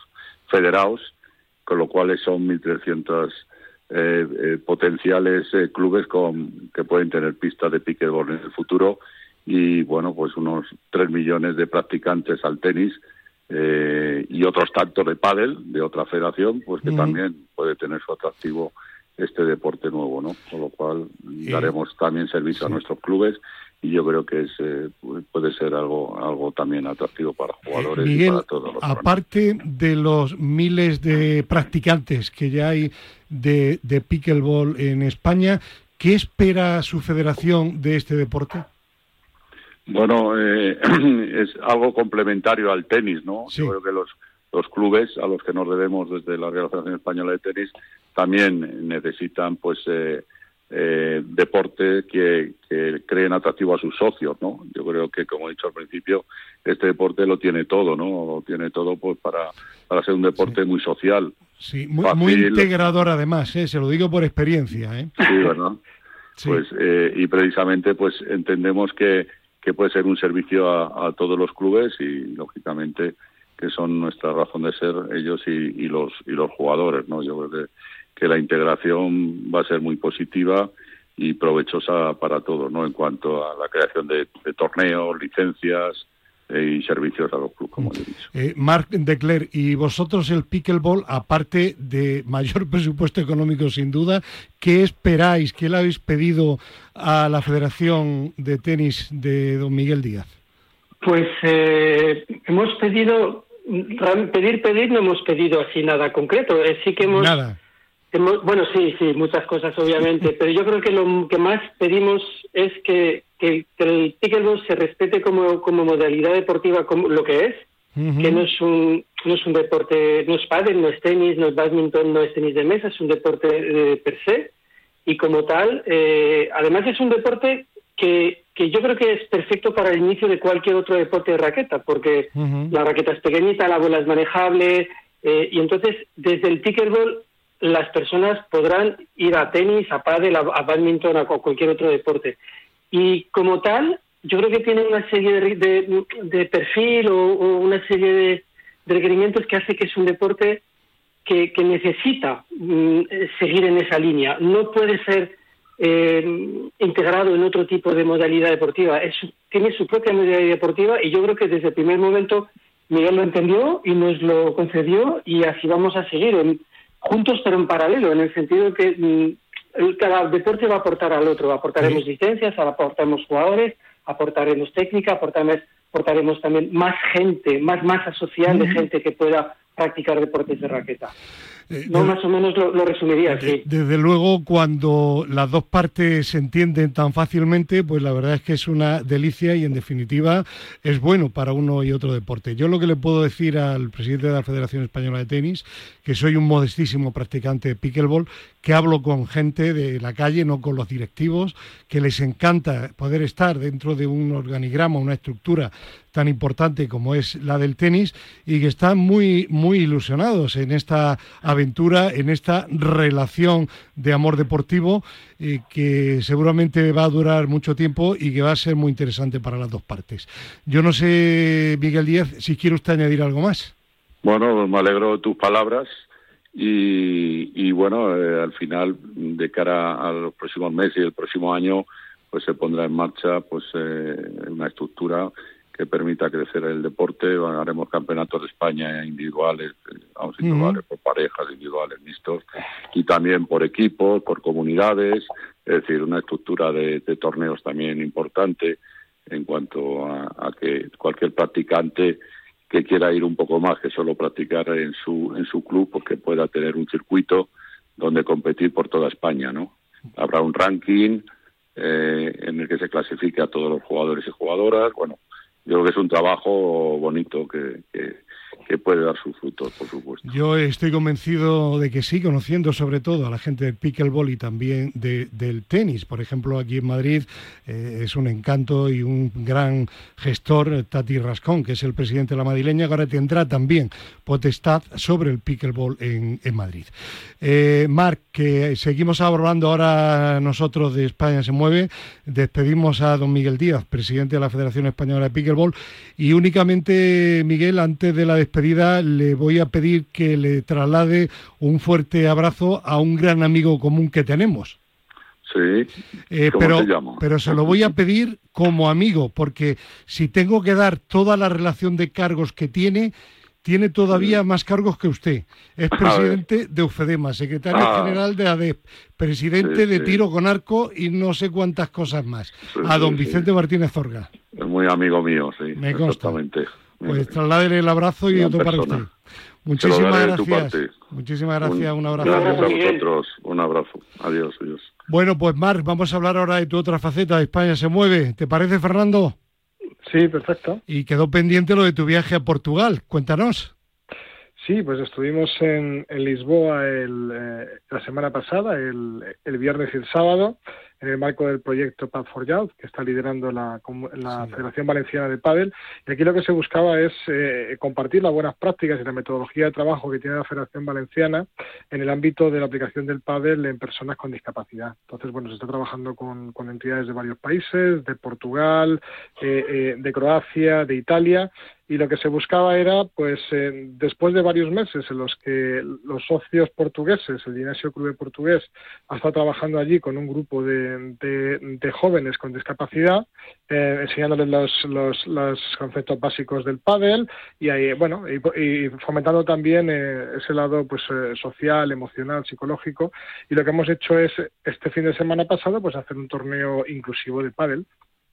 federados con lo cual son 1.300 eh, eh, potenciales eh, clubes con, que pueden tener pistas de pickleball en el futuro y bueno pues unos 3 millones de practicantes al tenis y otros tantos de pádel de otra federación pues que también puede tener su atractivo este deporte nuevo no con lo cual daremos también servicio a nuestros clubes y yo creo que es, eh, puede ser algo algo también atractivo para jugadores y para todos los aparte de los miles de practicantes que ya hay de, de pickleball en España, ¿qué espera su federación de este deporte? Bueno, eh, es algo complementario al tenis, ¿no? Yo creo que los, los clubes a los que nos debemos desde la Real Federación Española de Tenis también necesitan, pues, eh, eh, deporte que, que, creen atractivo a sus socios, ¿no? Yo creo que, como he dicho al principio, este deporte lo tiene todo, ¿no? Lo tiene todo, pues, para, para ser un deporte muy social. Sí, muy, muy integrador además, ¿eh? se lo digo por experiencia, ¿eh? Sí, ¿verdad? Pues, eh, y precisamente, pues, entendemos que que puede ser un servicio a, todos los clubes y lógicamente que son nuestra razón de ser ellos y, los y los jugadores no yo creo que, la integración va a ser muy positiva y provechosa para todos no en cuanto a la creación de torneos licencias y servicios a los clubes, como he dicho. Eh, Marc Decler, y vosotros el pickleball, aparte de mayor presupuesto económico sin duda, ¿qué esperáis, qué le habéis pedido a la Federación de Tenis de Don Miguel Díaz? Pues eh, hemos pedido, pedir, pedir, no hemos pedido así nada concreto, eh, sí que hemos... Nada bueno, sí, sí, muchas cosas obviamente, pero yo creo que lo que más pedimos es que, que, el pickleball se respete como, como modalidad deportiva como lo que es, que no es un no es un deporte, no es pádel, no es tenis, no es badminton, no es tenis de mesa, es un deporte eh, per se y como tal, eh, además es un deporte que, que yo creo que es perfecto para el inicio de cualquier otro deporte de raqueta, porque la raqueta es pequeñita, la bola es manejable, eh, y entonces desde el pickleball las personas podrán ir a tenis, a pádel, a, badminton, a cualquier otro deporte. Y como tal, yo creo que tiene una serie de, de, perfil o, una serie de, requerimientos que hace que es un deporte que, necesita mm, seguir en esa línea. No puede ser eh, integrado en otro tipo de modalidad deportiva. Tiene su propia modalidad deportiva y yo creo que desde el primer momento Miguel lo entendió y nos lo concedió y así vamos a seguir juntos pero en paralelo, en el sentido que mm, cada deporte va a aportar al otro. Aportaremos licencias, aportaremos jugadores, aportaremos técnica, aportaremos, aportaremos también más gente, más masa social de gente que pueda practicar deportes de raqueta. Eh, no, más o menos lo, resumiría sí. Desde luego, cuando las dos partes se entienden tan fácilmente, pues la verdad es que es una delicia y en definitiva es bueno para uno y otro deporte. Yo lo que le puedo decir al presidente de la Federación Española de Tenis, que soy un modestísimo practicante de pickleball, que hablo con gente de la calle, no con los directivos, que les encanta poder estar dentro de un organigrama, una estructura tan importante como es la del tenis y que están muy, muy ilusionados en esta aventura, en esta relación de amor deportivo eh, que seguramente va a durar mucho tiempo y que va a ser muy interesante para las dos partes. Yo no sé, Miguel Díaz, si quiere usted añadir algo más. Bueno, me alegro de tus palabras y, bueno, eh, al final, de cara a los próximos meses y el próximo año, pues se pondrá en marcha pues eh, una estructura que permita crecer el deporte. Haremos campeonatos de España individuales, vamos, individuales por parejas, individuales mixtos, y también por equipos, por comunidades, es decir, una estructura de, torneos también importante en cuanto a, que cualquier practicante que quiera ir un poco más que solo practicar en su en su club, porque pues pueda tener un circuito donde competir por toda España, ¿no? Habrá un ranking eh, en el que se clasifique a todos los jugadores y jugadoras, bueno, yo creo que es un trabajo bonito que, que puede dar sus frutos, por supuesto. Yo estoy convencido de que sí, conociendo sobre todo a la gente del pickleball y también del tenis. Por ejemplo, aquí en Madrid eh, es un encanto y un gran gestor, Tati Rascón, que es el presidente de la madrileña, que ahora tendrá también potestad sobre el pickleball en, Madrid. Eh, Marc, que seguimos hablando ahora nosotros de España se mueve, despedimos a don Miguel Díaz, presidente de la Federación Española de Pickleball, y únicamente, Miguel, antes de la despedida, le voy a pedir que le traslade un fuerte abrazo a un gran amigo común que tenemos. Sí. Eh, pero, pero se lo voy a pedir como amigo, porque si tengo que dar toda la relación de cargos que tiene, tiene todavía más cargos que usted. Es presidente de UFEDEMA, secretario ah. general de ADEP, presidente de Tiro con Arco y no sé cuántas cosas más. a don Vicente Martínez Zorga. Es muy amigo mío, sí. Me consta. Pues trasládele el abrazo y otro para usted. Muchísimas gracias. Muchísimas gracias, un, abrazo. Gracias a vosotros, un abrazo. Adiós, adiós. Bueno, pues Marc, vamos a hablar ahora de tu otra faceta, España se mueve. ¿Te parece, Fernando? Sí, perfecto. Y quedó pendiente lo de tu viaje a Portugal. Cuéntanos. Sí, pues estuvimos en, Lisboa el, eh, la semana pasada, el, el, viernes y el sábado, en el marco del proyecto Path for Youth, que está liderando la, Federación Valenciana de Padel. Y aquí lo que se buscaba es eh, compartir las buenas prácticas y la metodología de trabajo que tiene la Federación Valenciana en el ámbito de la aplicación del pádel en personas con discapacidad. Entonces, bueno, se está trabajando con, entidades de varios países, de Portugal, eh, eh, de Croacia, de Italia, y lo que se buscaba era, pues, después de varios meses en los que los socios portugueses, el Gimnasio Club Portugués, ha estado trabajando allí con un grupo de, de, jóvenes con discapacidad, eh, enseñándoles los, los, conceptos básicos del pádel y ahí, bueno, y, fomentando también eh, ese lado pues eh, social, emocional, psicológico. Y lo que hemos hecho es este fin de semana pasado, pues hacer un torneo inclusivo de pádel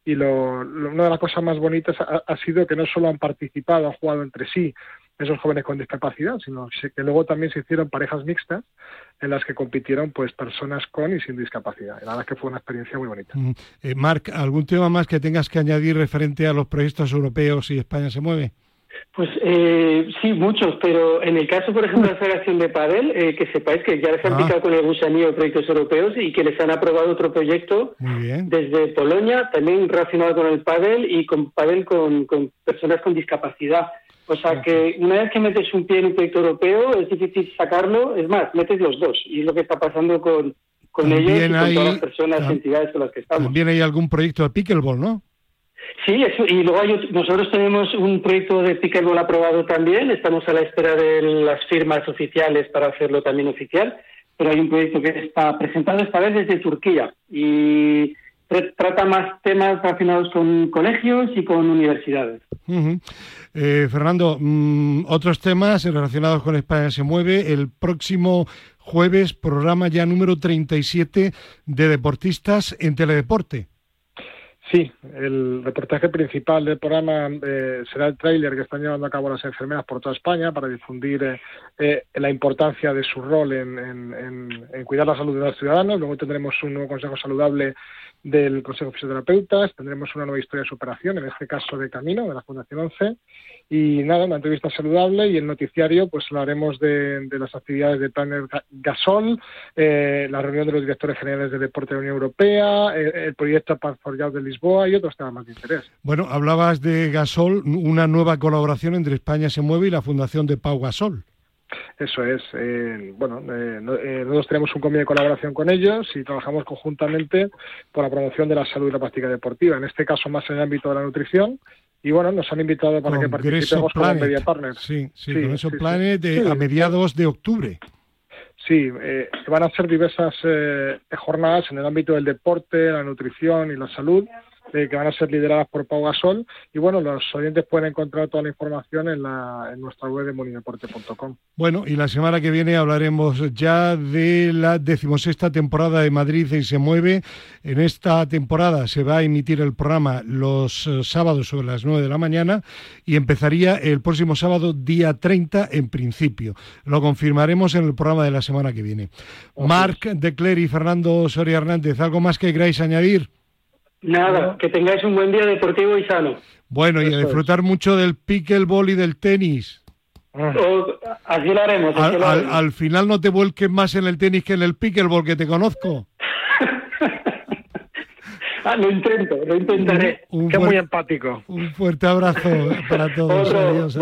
y lo, una de las cosas más bonitas ha, ha, sido que no solo han participado, han jugado entre sí esos jóvenes con discapacidad, sino que luego también se hicieron parejas mixtas en las que compitieron pues personas con y sin discapacidad. la verdad es que fue una experiencia muy bonita. Mm. Eh, Marc, ¿algún tema más que tengas que añadir referente a los proyectos europeos y España se mueve? Pues eh, sí, muchos, pero en el caso, por ejemplo, de la Federación de Padel, eh, que sepáis que ya les han ah. picado con el gusanillo proyectos europeos y que les han aprobado otro proyecto desde Polonia, también relacionado con el Padel y con Padel con personas con discapacidad. O sea que una vez que metes un pie en un proyecto europeo es difícil sacarlo, es más, metes los dos. Y es lo que está pasando con, con ellos y con todas las personas entidades con las que estamos. También hay algún proyecto de pickleball, ¿no? Sí, eso, y luego hay, nosotros tenemos un proyecto de pickleball aprobado también, estamos a la espera de las firmas oficiales para hacerlo también oficial, pero hay un proyecto que está presentado esta vez desde Turquía y trata más temas relacionados con colegios y con universidades. Eh, Fernando, mm, otros temas relacionados con España se mueve. El próximo jueves, programa ya número 37 de deportistas en teledeporte. Sí, el reportaje principal del programa eh, será el tráiler que están llevando a cabo las enfermeras por toda España para difundir eh, eh, la importancia de su rol en, en, cuidar la salud de los ciudadanos. Luego tendremos un nuevo consejo saludable del Consejo de Fisioterapeutas, tendremos una nueva historia de superación, en este caso de Camino, de la Fundación 11, y nada, una entrevista saludable y el noticiario pues hablaremos de, de las actividades de Planner Gasol, eh, la reunión de los directores generales de deporte de la Unión Europea, eh, el, proyecto Path for de Lisboa y otros temas de interés. Bueno, hablabas de Gasol, una nueva colaboración entre España se mueve y la Fundación de Pau Gasol. Eso es. Eh, bueno, eh, eh, nosotros tenemos un convenio de colaboración con ellos y trabajamos conjuntamente por la promoción de la salud y la práctica deportiva. En este caso, más en el ámbito de la nutrición. Y bueno, nos han invitado para que participemos como Media Partners. Sí, sí, con esos planes de, a mediados de octubre. Sí, van a ser diversas jornadas en el ámbito del deporte, la nutrición y la salud que van a ser lideradas por Pau Gasol. Y bueno, los oyentes pueden encontrar toda la información en, la, en nuestra web de monideporte.com. Bueno, y la semana que viene hablaremos ya de la decimosexta temporada de Madrid y se mueve. En esta temporada se va a emitir el programa los eh, sábados sobre las 9 de la mañana y empezaría el próximo sábado, día 30, en principio. Lo confirmaremos en el programa de la semana que viene. Marc Decler y Fernando Soria Hernández, ¿algo más que queráis añadir? Nada, que tengáis un buen día deportivo y sano. Bueno, y a disfrutar mucho del pickleball y del tenis. así lo haremos. al, final no te vuelques más en el tenis que en el pickleball, que te conozco. ah, lo intento, lo intentaré. Un, muy empático. Un fuerte abrazo para todos. adiós,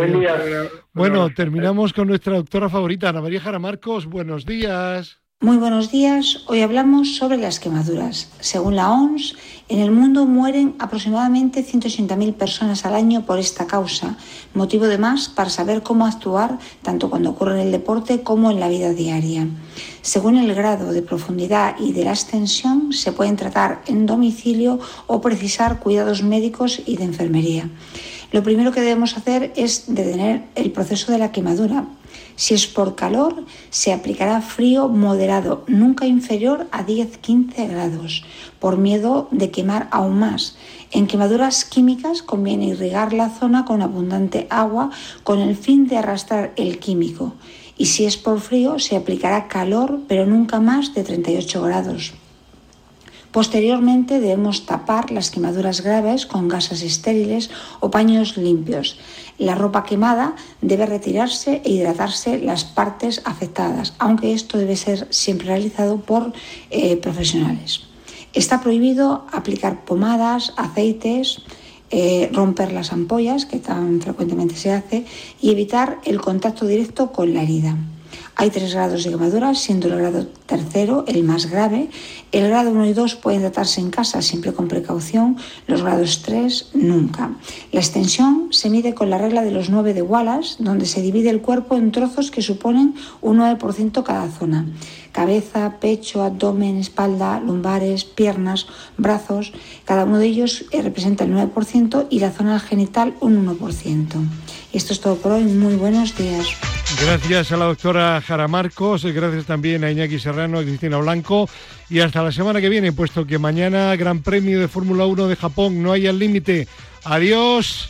Bueno, terminamos con nuestra doctora favorita, Ana María Jara Marcos. Buenos días. Muy buenos días. Hoy hablamos sobre las quemaduras. Según la OMS, en el mundo mueren aproximadamente 180.000 personas al año por esta causa, motivo de más para saber cómo actuar tanto cuando ocurre en el deporte como en la vida diaria. Según el grado de profundidad y de la extensión, se pueden tratar en domicilio o precisar cuidados médicos y de enfermería. Lo primero que debemos hacer es detener el proceso de la quemadura. Si es por calor, se aplicará frío moderado, nunca inferior a 10-15 grados, por miedo de quemar aún más. En quemaduras químicas conviene irrigar la zona con abundante agua con el fin de arrastrar el químico. Y si es por frío, se aplicará calor, pero nunca más de 38 grados. Posteriormente debemos tapar las quemaduras graves con gasas estériles o paños limpios. La ropa quemada debe retirarse e hidratarse las partes afectadas, aunque esto debe ser siempre realizado por eh, profesionales. Está prohibido aplicar pomadas, aceites, eh, romper las ampollas, que tan frecuentemente se hace, y evitar el contacto directo con la herida. Hay tres grados de quemadura, siendo el grado tercero el más grave. El grado 1 y 2 pueden tratarse en casa siempre con precaución, los grados 3 nunca. La extensión se mide con la regla de los 9 de Wallace, donde se divide el cuerpo en trozos que suponen un 9% cada zona. Cabeza, pecho, abdomen, espalda, lumbares, piernas, brazos, cada uno de ellos eh, representa el 9% y la zona genital un 1%. Esto es todo por hoy. Muy buenos días. Gracias a la doctora Jara Marcos, gracias también a Iñaki Serrano, a Cristina Blanco y hasta la semana que viene, puesto que mañana Gran Premio de Fórmula 1 de Japón no hay al límite. Adiós.